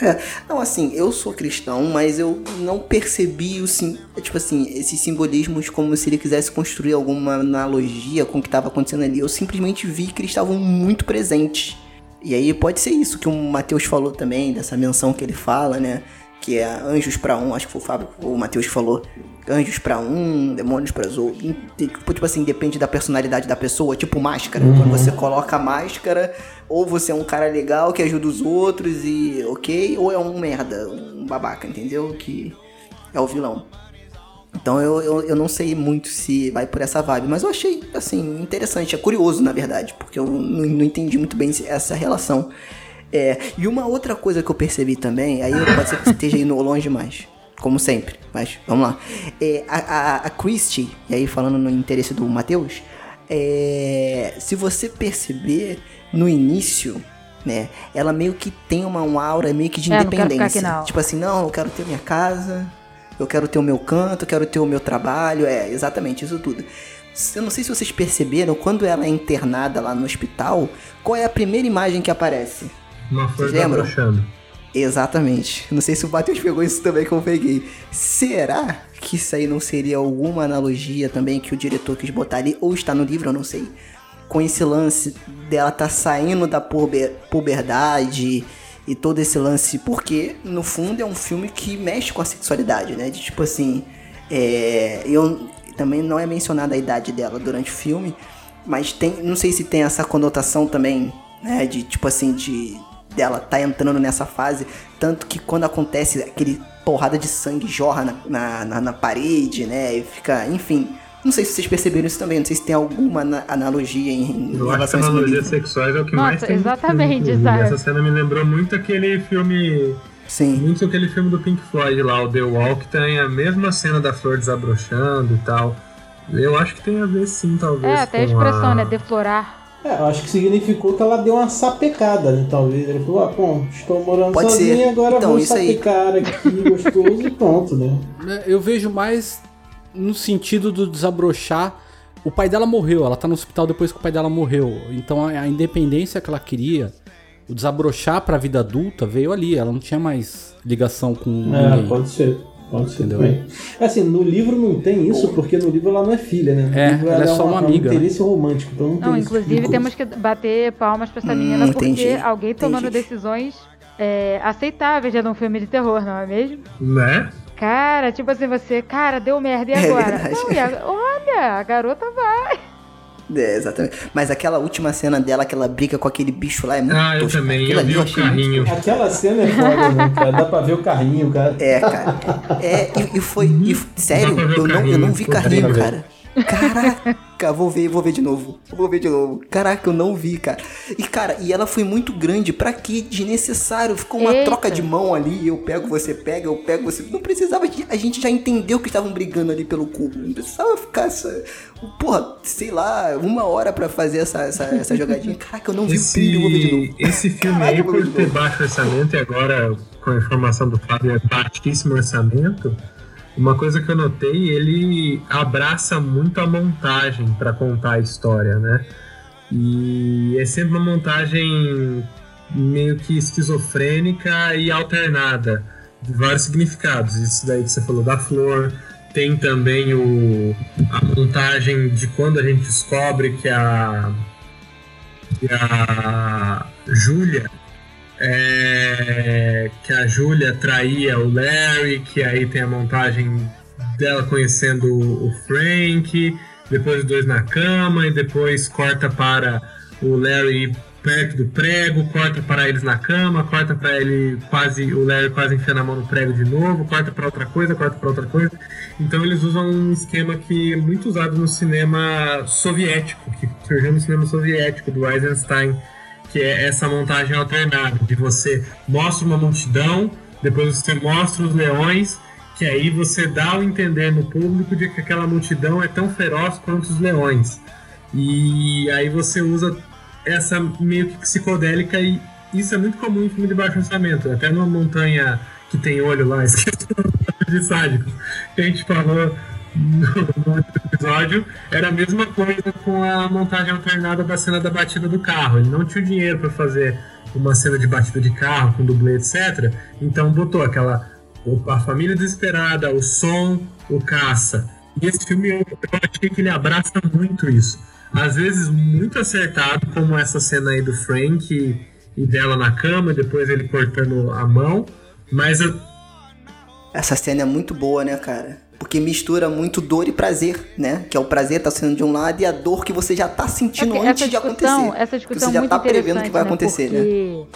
É, não, assim, eu sou cristão, mas eu não percebi o sim, tipo assim, esses simbolismos como se ele quisesse construir alguma analogia com o que estava acontecendo ali. Eu simplesmente vi que eles estavam muito presentes. E aí pode ser isso que o Matheus falou também, dessa menção que ele fala, né? Que é anjos pra um, acho que foi o Fábio, o Matheus que falou. Anjos pra um, demônios pra outros. E, Tipo, tipo assim, depende da personalidade da pessoa, tipo máscara. Quando você coloca a máscara, ou você é um cara legal que ajuda os outros e ok, ou é um merda, um babaca, entendeu? Que é o vilão. Então eu, eu, eu não sei muito se vai por essa vibe, mas eu achei, assim, interessante, é curioso, na verdade, porque eu não, não entendi muito bem essa relação. É, e uma outra coisa que eu percebi também, aí pode ser que esteja indo longe demais, como sempre, mas vamos lá. É, a, a, a Christie, e aí falando no interesse do Matheus, é, se você perceber no início, né, ela meio que tem uma, uma aura meio que de É, independência. aqui, não. Tipo assim, não, eu quero ter minha casa, eu quero ter o meu canto, eu quero ter o meu trabalho, é, exatamente isso tudo. Eu não sei se vocês perceberam, quando ela é internada lá no hospital, qual é a primeira imagem que aparece? Uma desabrochando. Exatamente. Não sei se o Matheus pegou isso também que eu peguei. Será que isso aí não seria alguma analogia também que o diretor quis botar ali? Ou está no livro, eu não sei. Com esse lance dela tá saindo da puber- puberdade e todo esse lance. Porque, no fundo, é um filme que mexe com a sexualidade, né? De tipo assim. É, eu também não é mencionada a idade dela durante o filme, mas tem, não sei se tem essa conotação também, né, de tipo assim de dela tá entrando nessa fase, tanto que quando acontece aquele porrada de sangue jorra na, na, na- na parede, né, e fica, enfim, não sei se vocês perceberam isso também, não sei se tem alguma ana- analogia em, em Eu acho que a analogias sexuais é o que Nossa, mais tem. exatamente, sabe? Essa cena me lembrou muito aquele filme. Sim. Muito aquele filme do Pink Floyd lá, o The Wall, que tem a mesma cena da flor desabrochando e tal. Eu acho que tem a ver sim, talvez. É, até a expressão, né? Deflorar. É, eu acho que significou que ela deu uma sapecada, né? Talvez. Ele falou, ah, bom, estou morando Pode sozinha, ser. agora Então, vou isso aí. sapecar aqui, gostoso e pronto, né? É, Eu vejo mais no sentido do desabrochar. O pai dela morreu, ela tá no hospital depois que o pai dela morreu. Então a, a independência que ela queria, o desabrochar pra vida adulta veio ali. Ela não tinha mais ligação com É, ninguém. pode ser. Pode ser Entendeu? também. Assim, no livro não tem isso, porque no livro ela não é filha, né? No É, livro ela é só uma amiga, Um né? interesse romântico, então não tem Não, esse tipo inclusive temos que bater palmas pra essa Hum, menina porque entendi, alguém tomando entendi. decisões é, aceitáveis dentro de um filme de terror, não é mesmo? Né? Cara, tipo assim, você, cara, deu merda, e É agora? verdade. não, e a- olha, a garota vai. É, exatamente. Mas aquela última cena dela que ela briga com aquele bicho lá é muito Ah, eu tosco, também. Aquilo Eu vi o achei muito carrinho. Aquela cena é foda, né, cara? Dá pra ver o carrinho, cara. É, cara. É, e, e foi. e f- sério, eu não, eu não vi carrinho, carrinho, cara. Caraca, Caraca, vou ver, vou ver de novo. Vou ver de novo. Caraca, eu não vi, cara. E, cara, e ela foi muito grande. Pra quê? Desnecessário. Ficou uma Eita. troca de mão ali. Eu pego, você pega, eu pego, você. Não precisava de. A gente já entendeu que estavam brigando ali pelo cubo. Não precisava ficar essa. Porra, sei lá, uma hora pra fazer essa, essa, essa jogadinha. Caraca, eu não vi o Esse, brilho, vou ver de novo. esse filme Caralho, aí, por de ter baixo orçamento e agora com a informação do Fábio é baixíssimo orçamento, uma coisa que eu notei, ele abraça muito a montagem para contar a história, né? E é sempre uma montagem meio que esquizofrênica e alternada, de vários significados. Isso daí que você falou da flor, tem também o, a montagem de quando a gente descobre que a que a Júlia é, que a Júlia traía o Larry, que aí tem a montagem dela conhecendo o o Frank, depois os dois na cama e depois corta para o Larry perto do prego, corta para eles na cama, corta para ele quase o Larry quase enfiando a mão no prego de novo, corta para outra coisa, corta para outra coisa. Então eles usam um esquema que é muito usado no cinema soviético, que surgiu no cinema soviético do Eisenstein, que é essa montagem alternada, de você mostra uma multidão, depois você mostra os leões, que aí você dá o entender no público de que aquela multidão é tão feroz quanto os leões. E aí você usa essa meio que psicodélica e isso é muito comum em filme de baixo orçamento. Até numa montanha que tem olho lá, esqueci de sádico, que a gente falou no, outro episódio, era a mesma coisa com a montagem alternada da cena da batida do carro. Ele não tinha dinheiro para fazer uma cena de batida de carro com dublê, etc. Então botou aquela a família desesperada, o som, o caça. E esse filme eu, eu achei que ele abraça muito isso. Às vezes muito acertado, como essa cena aí do Frank e, e dela na cama, depois ele cortando a mão. Mas Essa cena é muito boa, né, cara? Porque mistura muito dor e prazer, né? Que é o prazer tá sendo de um lado e a dor que você já tá sentindo que antes essa de acontecer. essa discussão você já é muito tá prevendo o que vai interessante, acontecer, né? né?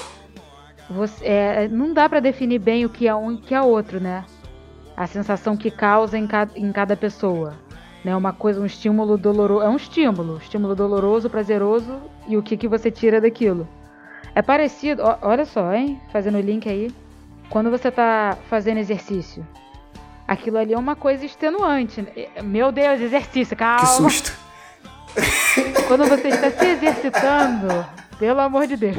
Porque você, é, não dá pra definir bem o que é um e o que é outro, né? A sensação que causa em cada, em cada pessoa. Né? Uma coisa, um estímulo doloroso. É um estímulo. Estímulo doloroso, prazeroso e o que, que você tira daquilo. É parecido, ó, olha só, hein? Fazendo o link aí. Quando você tá fazendo exercício. Aquilo ali é uma coisa extenuante. Meu Deus, exercício, calma. Que susto. Quando você está se exercitando, pelo amor de Deus.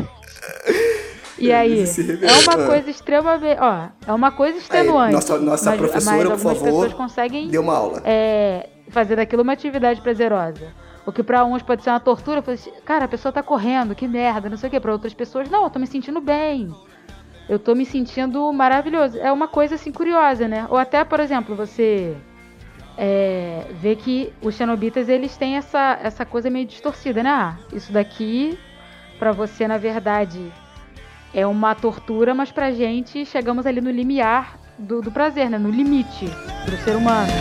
E aí, é uma coisa extremamente. Ó, é uma coisa extenuante. nossa- nossa mas, professora, mas por favor, conseguem Deu uma aula. é, fazer daquilo uma atividade prazerosa. O que pra uns pode ser uma tortura, assim, cara, a pessoa tá correndo, que merda, não sei o que. Pra outras pessoas, não, eu tô me sentindo bem. Eu tô me sentindo maravilhoso. É uma coisa assim curiosa, né? Ou até, por exemplo, você é, vê que os xenobitas eles têm essa, essa coisa meio distorcida, né? Ah, isso daqui, pra você, na verdade, é uma tortura, mas pra gente chegamos ali no limiar do, do prazer, né? No limite do ser humano.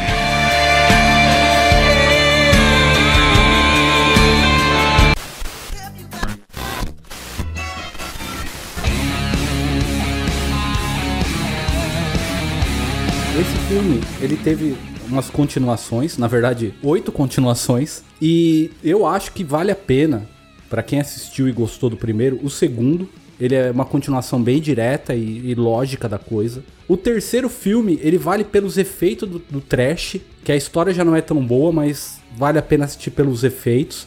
Esse filme, ele teve umas continuações, na verdade, oito continuações, e eu acho que vale a pena pra quem assistiu e gostou do primeiro, o segundo, ele é uma continuação bem direta e, e lógica da coisa. O terceiro filme, ele vale pelos efeitos do, do trash, que a história já não é tão boa, mas vale a pena assistir pelos efeitos.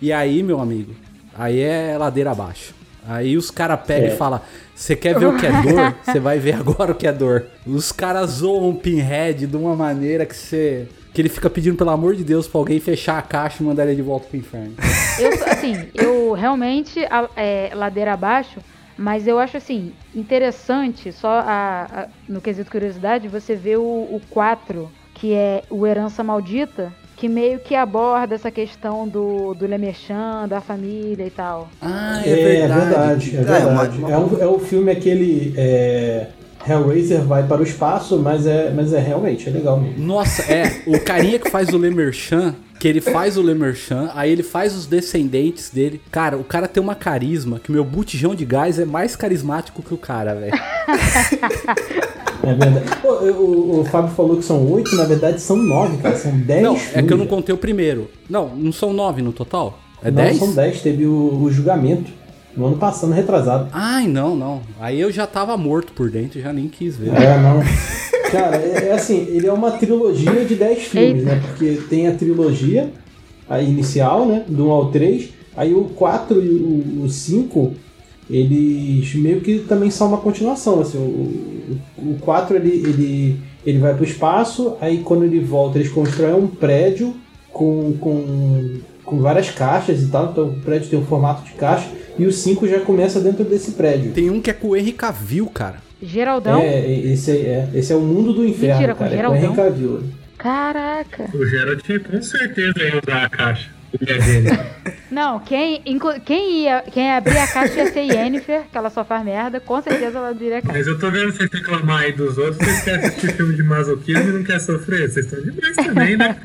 E aí, meu amigo, aí é ladeira abaixo. Aí os caras pegam É. e falam: Você quer ver o que é dor? Você vai ver agora o que é dor. Os caras zoam o Pinhead de uma maneira que você. Que ele fica pedindo, pelo amor de Deus, pra alguém fechar a caixa e mandar ele de volta pro inferno. Eu, assim, eu realmente a- é, ladeira abaixo, mas eu acho assim, interessante, só a- a- no quesito curiosidade, você vê o, o 4, que é o Herança Maldita, que meio que aborda essa questão do, do Lemechan, da família e tal. Ah, É, verdade, é Ah, é uma- verdade. É, um, é o filme aquele. É, Hellraiser vai para o espaço, mas é, mas é realmente, é legal mesmo. Nossa, é, o carinha que faz o Lemerchan, que ele faz o Lemerchan, aí ele faz os descendentes dele. Cara, o cara tem uma carisma que meu botijão de gás é mais carismático que o cara, velho. É verdade. Eu- o, o Fábio falou que são oito, na verdade são nove, cara. São dez Não, é filmes. que eu não contei o primeiro. Não, não são nove no total? É Não, dez? são dez. Teve o, o julgamento no ano passado, retrasado. Ai, não, não. Aí eu já tava morto por dentro, já nem quis ver. É, não. Cara, é, é assim, ele é uma trilogia de 10 filmes, né? Porque tem a trilogia a inicial, né? Do 1 ao 3. Aí o 4 e o, o 5, eles meio que também são uma continuação. Assim, o, o, o 4 ele, ele, ele vai pro espaço, aí quando ele volta, eles constroem um prédio com, com, com várias caixas e tal. Então o prédio tem um formato de caixa. E o 5 já começa dentro desse prédio. Tem um que é com o Henry Cavill, cara. Geraldão? É, esse é, esse é o mundo do inferno, Mentira, com cara. É com Geraldão? Henry Cavill. Caraca. O Geralt com certeza ia usar a caixa. É. Não, quem, quem ia, quem ia abrir a caixa ia ser Yennefer, que ela só faz merda, com certeza ela abriria a caixa. Mas eu tô vendo vocês reclamar aí dos outros, vocês querem assistir filme de masoquismo e não querem sofrer. Vocês estão demais também, né?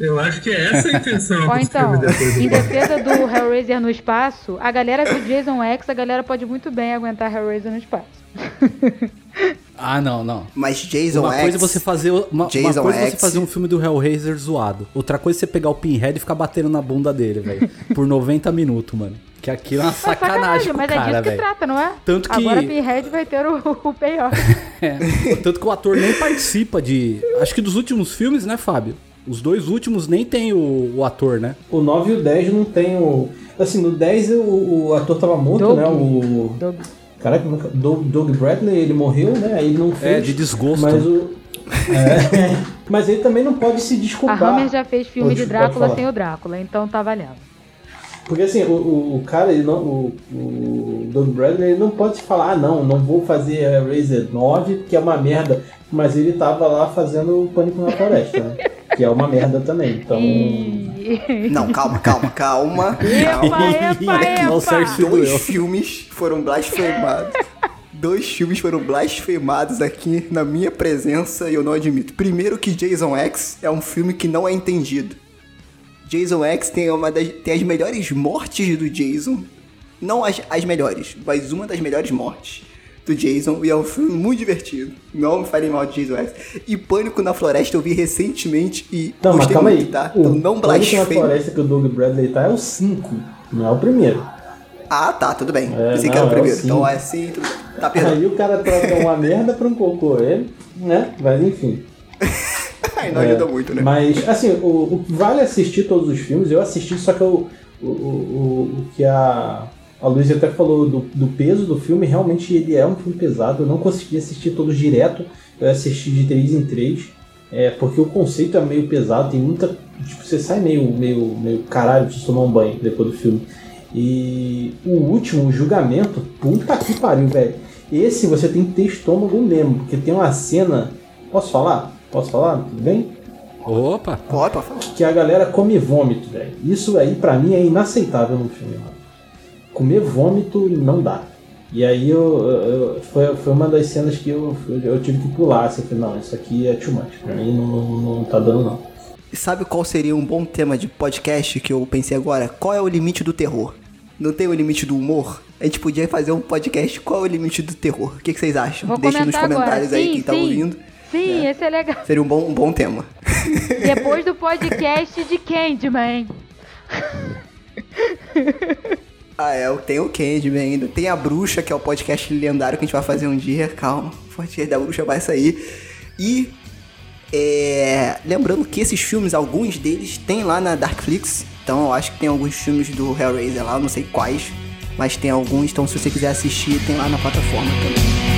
Eu acho que é essa a intenção dos então, em defesa do Hellraiser no espaço, a galera do Jason X, a galera pode muito bem aguentar Hellraiser no espaço. Ah, não, não. Mas Jason uma X. coisa é você fazer uma, uma Jason coisa é você fazer um filme do Hellraiser zoado. Outra coisa é você pegar o Pinhead e ficar batendo na bunda dele, velho, por 90 minutos, mano. Que aquilo é uma É sacanagem com o mas é cara, disso que velho. trata, não é? Tanto que- Agora Pinhead vai ter o, o payoff. É. Tanto que o ator nem participa de. Acho que dos últimos filmes, né, Fábio? Os dois últimos nem tem o, o ator, né? O 9 e o 10 não tem o. Assim, no 10 o, o ator tava morto, Doug. né? O. Doug. Caraca, é Doug, Bradley, ele morreu, né? Aí ele não fez. É, de desgosto. Mas o. É, mas ele também não pode se A desculpar. Hammer já fez filme Pode- de Drácula sem o Drácula, então tá valendo. Porque assim, o, o, cara, ele não, o, o Doug Bradley, ele não pode falar, ah, não, não vou fazer a Razer 9, que é uma merda. Mas ele tava lá fazendo o Pânico na Floresta, né? Que é uma merda também. Então. Não, calma, calma, calma. Calma. epa, Não, epa! se Dois filmes foram blasfemados. Dois filmes foram blasfemados aqui na minha presença e eu não admito. Primeiro que Jason X é um filme que não é entendido. Jason X tem, uma das, tem as melhores mortes do Jason. Não as, as melhores, mas uma das melhores mortes do Jason. E é um filme muito divertido. Não me falem mal de Jason X. E Pânico na Floresta eu vi recentemente e Não, gostei calma muito, aí. tá? O Então não Pânico na blasfeme. Floresta que o Doug Bradley tá é o 5, não é o primeiro. Ah, tá, tudo bem. É, Pensei que não, era o é o primeiro. então é assim, tudo bem. Tá, perdão. Aí o cara troca uma merda pra um cocô, ele, né? Mas enfim. Aí não É, ajuda muito, né? Mas, assim, o, o- vale assistir todos os filmes. Eu assisti, só que eu, o, o, o que a, a Luiz até falou do, do peso do filme, realmente ele é um filme pesado. Eu não consegui assistir todos direto. Eu assisti de 3 em 3. É, porque o conceito é meio pesado, tem muita. Tipo, você sai meio, meio, meio caralho de tomar um banho depois do filme. E o último, o julgamento, puta que pariu, velho. Esse você tem que ter estômago mesmo, porque tem uma cena. Posso falar? Posso falar? Tudo bem? Opa! Pode, pode falar. que a galera come vômito, velho. Isso aí pra mim é inaceitável no filme, mano. Comer vômito não dá. E aí eu, eu- foi, foi uma das cenas que eu, eu, tive que pular. Assim, eu falei, não, isso aqui é too much. Pra mim não, não, não tá dando não. E sabe qual seria um bom tema de podcast que eu pensei agora? Qual é o limite do terror? Não tem o limite do humor? A gente podia fazer um podcast qual é o limite do terror. O que, que vocês acham? Vou Deixem nos comentar comentários agora. aí sim, quem tá sim. ouvindo. Sim, esse é legal. Seria um bom, um bom tema. Depois do podcast de Candyman. Ah, é, tem o Candyman ainda. Tem a Bruxa, que é o podcast lendário que a gente vai fazer um dia. Calma, o podcast da Bruxa vai sair. E é, lembrando que esses filmes, alguns deles tem lá na Darkflix. Então eu acho que tem alguns filmes do Hellraiser lá, não sei quais. Mas tem alguns, então se você quiser assistir, tem lá na plataforma também.